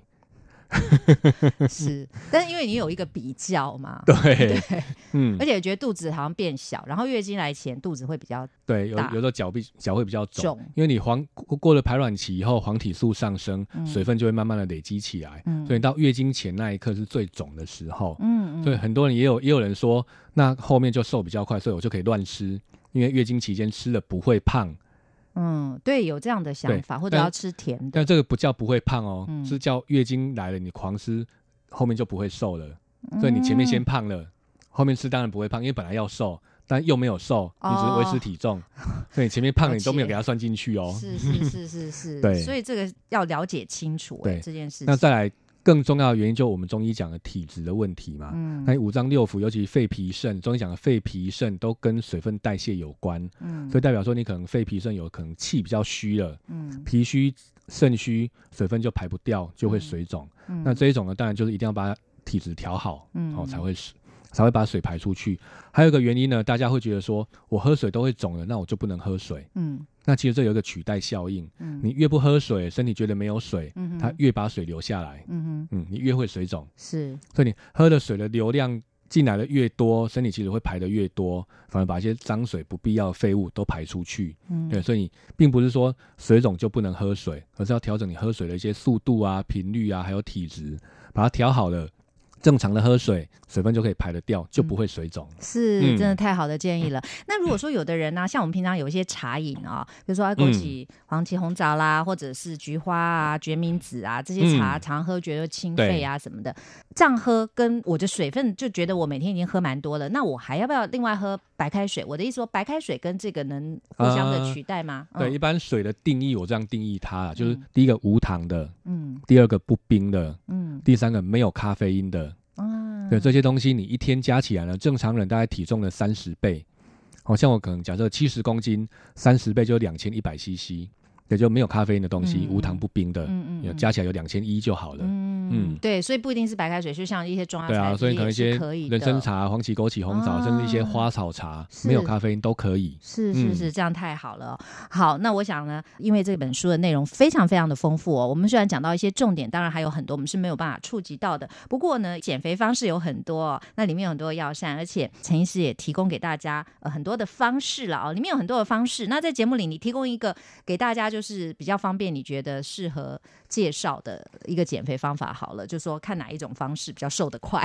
Speaker 2: 是，但是因为你有一个比较嘛，
Speaker 3: 对，
Speaker 2: 对，
Speaker 3: 嗯
Speaker 2: 而，且觉得肚子好像变小，然后月经来前肚子会比较
Speaker 3: 对，有有时候脚比脚会比较肿，
Speaker 2: 重，
Speaker 3: 因为你黄过过了排卵期以后，黄体素上升，
Speaker 2: 嗯
Speaker 3: 水分就会慢慢的累积起来，
Speaker 2: 嗯
Speaker 3: 所以到月经前那一刻是最肿的时候。
Speaker 2: 嗯嗯，
Speaker 3: 对，很多人也有也有人说，那后面就瘦比较快，所以我就可以乱吃，因为月经期间吃了不会胖。
Speaker 2: 嗯，对，有这样的想法，或者要吃甜的，
Speaker 3: 但这个不叫不会胖哦，
Speaker 2: 嗯
Speaker 3: 是叫月经来了你狂吃，后面就不会瘦了。所以你前面先
Speaker 2: 嗯
Speaker 3: 胖了，后面吃当然不会胖，因为本来要瘦，但又没有瘦，你只是维持体重，所以你前面 胖你都没有给它算进去哦。
Speaker 2: 是是是是是，
Speaker 3: 对
Speaker 2: 所以这个要了解清楚这件事情。
Speaker 3: 那再来更重要的原因，就我们中医讲的体质的问题嘛。
Speaker 2: 嗯。
Speaker 3: 那五脏六腑，尤其肺脾肾，中医讲的肺脾肾都跟水分代谢有关，
Speaker 2: 嗯。
Speaker 3: 所以代表说你可能肺脾肾有可能气比较虚了，
Speaker 2: 嗯。
Speaker 3: 脾虚、肾虚，水分就排不掉，就会水肿。
Speaker 2: 嗯。
Speaker 3: 那这一种呢，当然就是一定要把体质调好，
Speaker 2: 嗯。
Speaker 3: 哦，才会水才会把水排出去。还有一个原因呢，大家会觉得说我喝水都会肿了，那我就不能喝水。
Speaker 2: 嗯
Speaker 3: 那其实这有一个取代效应，
Speaker 2: 嗯
Speaker 3: 你越不喝水，身体觉得没有水，
Speaker 2: 嗯
Speaker 3: 它越把水留下来，
Speaker 2: 嗯哼
Speaker 3: 嗯，你越会水肿。
Speaker 2: 是
Speaker 3: 所以你喝的水的流量进来的越多，身体其实会排的越多，反而把一些脏水、不必要的废物都排出去。
Speaker 2: 嗯
Speaker 3: 对，所以你并不是说水肿就不能喝水，而是要调整你喝水的一些速度啊、频率啊，还有体质，把它调好了，正常的喝水，水分就可以排得掉，就不会水肿。
Speaker 2: 是，
Speaker 3: 嗯
Speaker 2: 真的太好的建议了。那如果说有的人呢、像我们平常有一些茶饮啊，比如说枸杞、黄芪、红枣啦，或者是菊花啊、决明子啊这些茶，
Speaker 3: 嗯
Speaker 2: 常喝觉得清肺啊什么的，这样喝跟我的水分就觉得我每天已经喝蛮多了，那我还要不要另外喝白开水？我的意思说，白开水跟这个能互相的
Speaker 3: 啊
Speaker 2: 取代吗？
Speaker 3: 对，
Speaker 2: 嗯
Speaker 3: 一般水的定义我这样定义它啊，就是
Speaker 2: 嗯
Speaker 3: 第一个无糖的，
Speaker 2: 嗯
Speaker 3: 第二个不冰的，
Speaker 2: 嗯
Speaker 3: 第三个没有咖啡因的。对，这些东西你一天加起来呢，正常人大概体重的三十倍。好、像我可能假设七十公斤，三十倍就两千一百 CC，也就没有咖啡因的东西，无糖不冰的，
Speaker 2: 嗯嗯
Speaker 3: 加起来有两千一就好了。
Speaker 2: 嗯
Speaker 3: 嗯
Speaker 2: 对，所以不一定是白开水，就像一些中药材，
Speaker 3: 对啊，所以可能一
Speaker 2: 也
Speaker 3: 些
Speaker 2: 可以
Speaker 3: 人参茶、黄芪、枸杞、红枣，
Speaker 2: 啊
Speaker 3: 甚至一些花草茶，
Speaker 2: 是
Speaker 3: 没有咖啡因都可以。嗯
Speaker 2: 是是是，这样太好了哦、好，那我想呢，因为这本书的内容非常非常的丰富哦，我们虽然讲到一些重点，当然还有很多我们是没有办法触及到的。不过呢，减肥方式有很多、哦，那里面有很多的药膳，而且陈医师也提供给大家呃很多的方式了哦，里面有很多的方式。那在节目里，你提供一个给大家，就是比较方便，你觉得适合介绍的一个减肥方法好了，就说看哪一种方式比较瘦得快。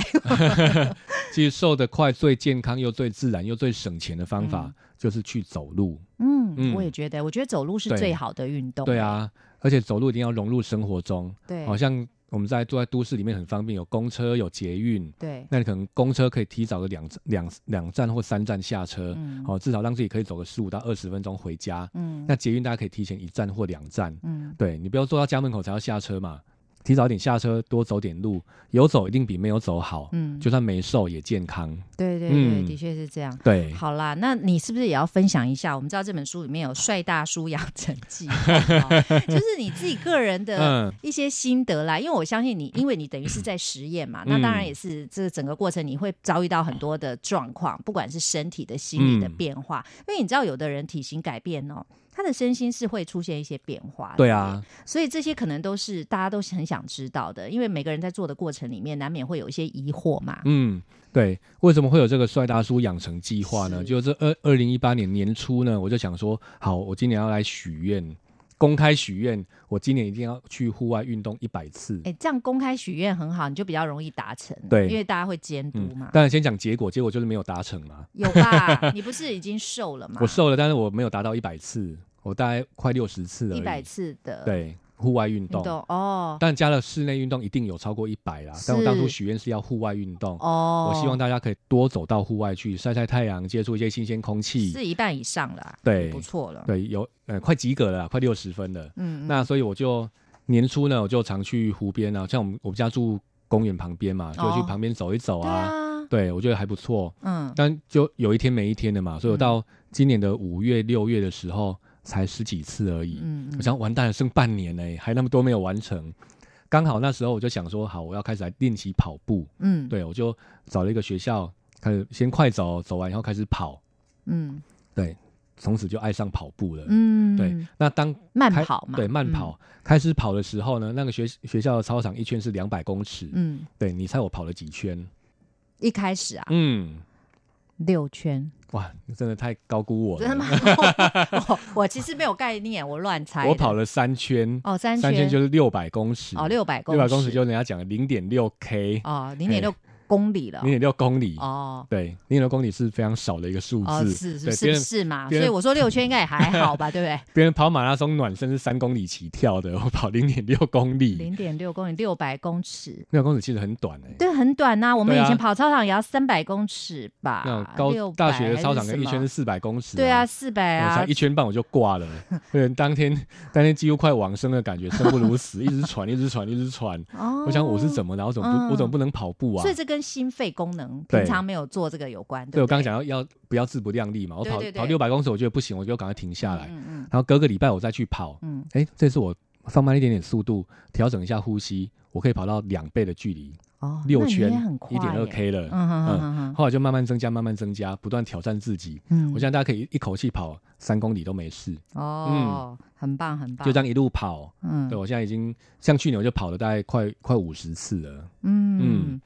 Speaker 3: 其实瘦得快、最健康又最自然又最省钱的方法，就是去走路。
Speaker 2: 嗯，
Speaker 3: 嗯
Speaker 2: 我也觉得，我觉得走路是最好的运动。
Speaker 3: 对，啊，而且走路一定要融入生活中。
Speaker 2: 对，
Speaker 3: 好像我们在住在都市里面很方便，有公车、有捷运。
Speaker 2: 对，
Speaker 3: 那你可能公车可以提早个两两两站或三站下车，
Speaker 2: 嗯
Speaker 3: 哦，至少让自己可以走个十五到二十分钟回家。
Speaker 2: 嗯
Speaker 3: 那捷运大家可以提前一站或两站，
Speaker 2: 嗯。
Speaker 3: 对你不要坐到家门口才要下车嘛，提早点下车，多走点路，有走一定比没有走好。
Speaker 2: 嗯，
Speaker 3: 就算没瘦也健康。
Speaker 2: 对对对，
Speaker 3: 嗯
Speaker 2: 的确是这样。
Speaker 3: 对，
Speaker 2: 好啦，那你是不是也要分享一下？我们知道这本书里面有帅大叔养成记，哦就是你自己个人的
Speaker 3: 嗯
Speaker 2: 一些心得啦。因为我相信你，因为你等于是在实验嘛，那当然也是这整个过程你会遭遇到很多的状况，不管是身体的、心理的
Speaker 3: 嗯
Speaker 2: 变化。因为你知道，有的人体型改变哦。他的身心是会出现一些变化，
Speaker 3: 对啊，
Speaker 2: 所以这些可能都是大家都很想知道的，因为每个人在做的过程里面，难免会有一些疑惑嘛。
Speaker 3: 嗯，对，为什么会有这个帅大叔养成计划呢？
Speaker 2: 是
Speaker 3: 就是二二零一八年年初呢，我就想说，好，我今年要来许愿，公开许愿，我今年一定要去户外运动一百次。
Speaker 2: 哎，这样公开许愿很好，你就比较容易达成，
Speaker 3: 对
Speaker 2: 因为大家会监督嘛。
Speaker 3: 当然先讲结果，结果就是没有达成嘛。
Speaker 2: 有吧？你不是已经瘦了吗？
Speaker 3: 我瘦了，但是我没有达到一百次，我大概快六十次了。
Speaker 2: 一百次的
Speaker 3: 对户外运
Speaker 2: 运
Speaker 3: 动，
Speaker 2: 动哦
Speaker 3: 但加了室内运动一定有超过一百啦。但我当初许愿是要户外运动，
Speaker 2: 哦，
Speaker 3: 我希望大家可以多走到户外去晒晒太阳，接触一些新鲜空气。
Speaker 2: 是一半以上了啊，
Speaker 3: 对
Speaker 2: 不错了。
Speaker 3: 对，有呃快及格了，快六十分了。
Speaker 2: 嗯，嗯
Speaker 3: 那所以我就年初呢，我就常去湖边啊，像我们我们家住公园旁边嘛，就
Speaker 2: 哦
Speaker 3: 去旁边走一走。啊，对，我觉得还不错。
Speaker 2: 嗯，
Speaker 3: 但就有一天没一天的嘛，所以我到今年的五月、六月的时候才十几次而已。
Speaker 2: 嗯
Speaker 3: 我想完蛋了，剩半年呢，还那么多没有完成。刚好那时候我就想说，好，我要开始来练习跑步。
Speaker 2: 嗯，
Speaker 3: 对，我就找了一个学校，开始先快走，走完以后开始跑。
Speaker 2: 嗯
Speaker 3: 对，从此就爱上跑步了。
Speaker 2: 嗯，
Speaker 3: 对，那当
Speaker 2: 慢跑嘛，
Speaker 3: 对，慢
Speaker 2: 嗯，
Speaker 3: 跑、开始跑的时候呢，那个学学校的操场一圈是两百公尺。
Speaker 2: 嗯，
Speaker 3: 对你猜我跑了几圈？
Speaker 2: 一开始啊，
Speaker 3: 嗯，
Speaker 2: 六圈，
Speaker 3: 哇，你真的太高估我了。
Speaker 2: 真的吗？我 我其实没有概念，我乱猜。
Speaker 3: 我跑了三圈，
Speaker 2: 哦，三
Speaker 3: 三圈就是六百公尺。
Speaker 2: 哦，六百公
Speaker 3: 六百公尺就是人家讲的零点六 K，
Speaker 2: 哦，零点六公里了
Speaker 3: 零。点六公里。
Speaker 2: 哦
Speaker 3: 对，零点六公里是非常少的一个数字。
Speaker 2: 哦，是是是嘛？所以我说六圈应该也还好吧，对不对？
Speaker 3: 别人跑马拉松暖身是三公里起跳的，我跑零点六公里，
Speaker 2: 零点六公里，六百公尺，
Speaker 3: 六公尺其实很短哎、
Speaker 2: 对，很短呐、我们以前跑操场也要三百公尺吧？
Speaker 3: 那种高大学的操场跟一圈是四百公尺、
Speaker 2: 对啊，，四百啊
Speaker 3: 我才，一圈半我就挂了，对，当天当天几乎快往生的感觉，生不如死，一直喘，一直喘，一直喘。
Speaker 2: 哦
Speaker 3: 我想我是怎么然后怎么不、
Speaker 2: 嗯
Speaker 3: 我怎么不能跑步啊
Speaker 2: 所以？这跟心肺功能平常没有做这个有关，
Speaker 3: 对我刚刚讲要要不要自不量力嘛，我跑跑六百公尺，我觉得不行，我就赶快停下来，
Speaker 2: 嗯嗯
Speaker 3: 然后隔个礼拜我再去跑，
Speaker 2: 嗯，
Speaker 3: 哎、这次我放慢一点点速度，调整一下呼吸，我可以跑到两倍的距离，
Speaker 2: 哦，
Speaker 3: 六圈一点二 K 了。
Speaker 2: 嗯哼哼
Speaker 3: 后来就慢慢增加，慢慢增加，不断挑战自己。
Speaker 2: 嗯。
Speaker 3: 我现在大家可以一口气跑三公里都没事，
Speaker 2: 哦，很棒很棒，
Speaker 3: 就这样一路跑。
Speaker 2: 嗯。
Speaker 3: 对我现在已经像去年我就跑了大概快快五十次了。
Speaker 2: 嗯。
Speaker 3: 嗯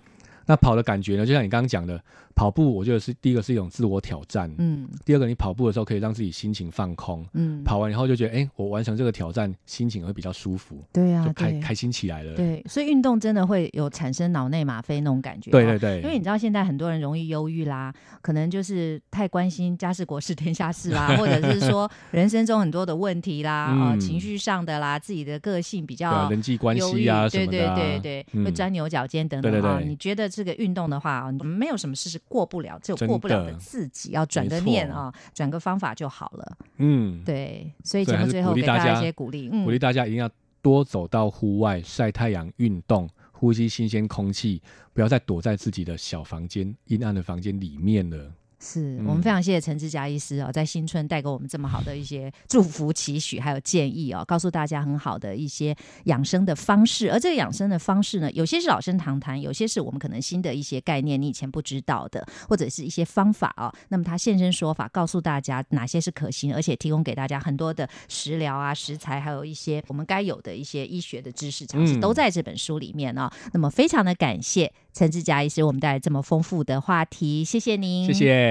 Speaker 3: 那跑的感觉呢，就像你刚刚讲的，跑步我觉得是第一个是一种自我挑战，
Speaker 2: 嗯。
Speaker 3: 第二个你跑步的时候可以让自己心情放空。
Speaker 2: 嗯，
Speaker 3: 跑完以后就觉得，哎、我完成这个挑战，心情会比较舒服，
Speaker 2: 对啊，
Speaker 3: 就开开心起来了。
Speaker 2: 对，所以运动真的会有产生脑内吗啡那种感觉，哦
Speaker 3: 对对对，
Speaker 2: 因为你知道现在很多人容易忧郁啦，可能就是太关心家事国事天下事啦，或者是说人生中很多的问题啦，啊、
Speaker 3: 嗯
Speaker 2: 情绪上的啦，自己的个性比较
Speaker 3: 人际关，系啊什
Speaker 2: 对对对对，
Speaker 3: 嗯。
Speaker 2: 会钻牛角尖等等啊。你觉得这个运动的话，你没有什么事是过不了，只有过不了的
Speaker 3: 的
Speaker 2: 自己，要转个念啊，转个方法就好了。
Speaker 3: 嗯，
Speaker 2: 对，所以节目最后
Speaker 3: 大家
Speaker 2: 给大家一些鼓励，嗯
Speaker 3: 鼓励大家一定要多走到户外晒太阳、运动，呼吸新鲜空气，不要再躲在自己的小房间、阴暗的房间里面了。嗯
Speaker 2: 是我们非常谢谢陈志佳医师哦，在新春带给我们这么好的一些祝福、期许，还有建议哦，告诉大家很好的一些养生的方式。而这个养生的方式呢，有些是老生常谈，有些是我们可能新的一些概念，你以前不知道的，或者是一些方法哦。那么他现身说法，告诉大家哪些是可行，而且提供给大家很多的食疗啊、食材，还有一些我们该有的一些医学的知识常识，
Speaker 3: 嗯
Speaker 2: 都在这本书里面哦。那么非常的感谢陈志佳医师，我们带来这么丰富的话题，谢谢您，
Speaker 3: 谢谢。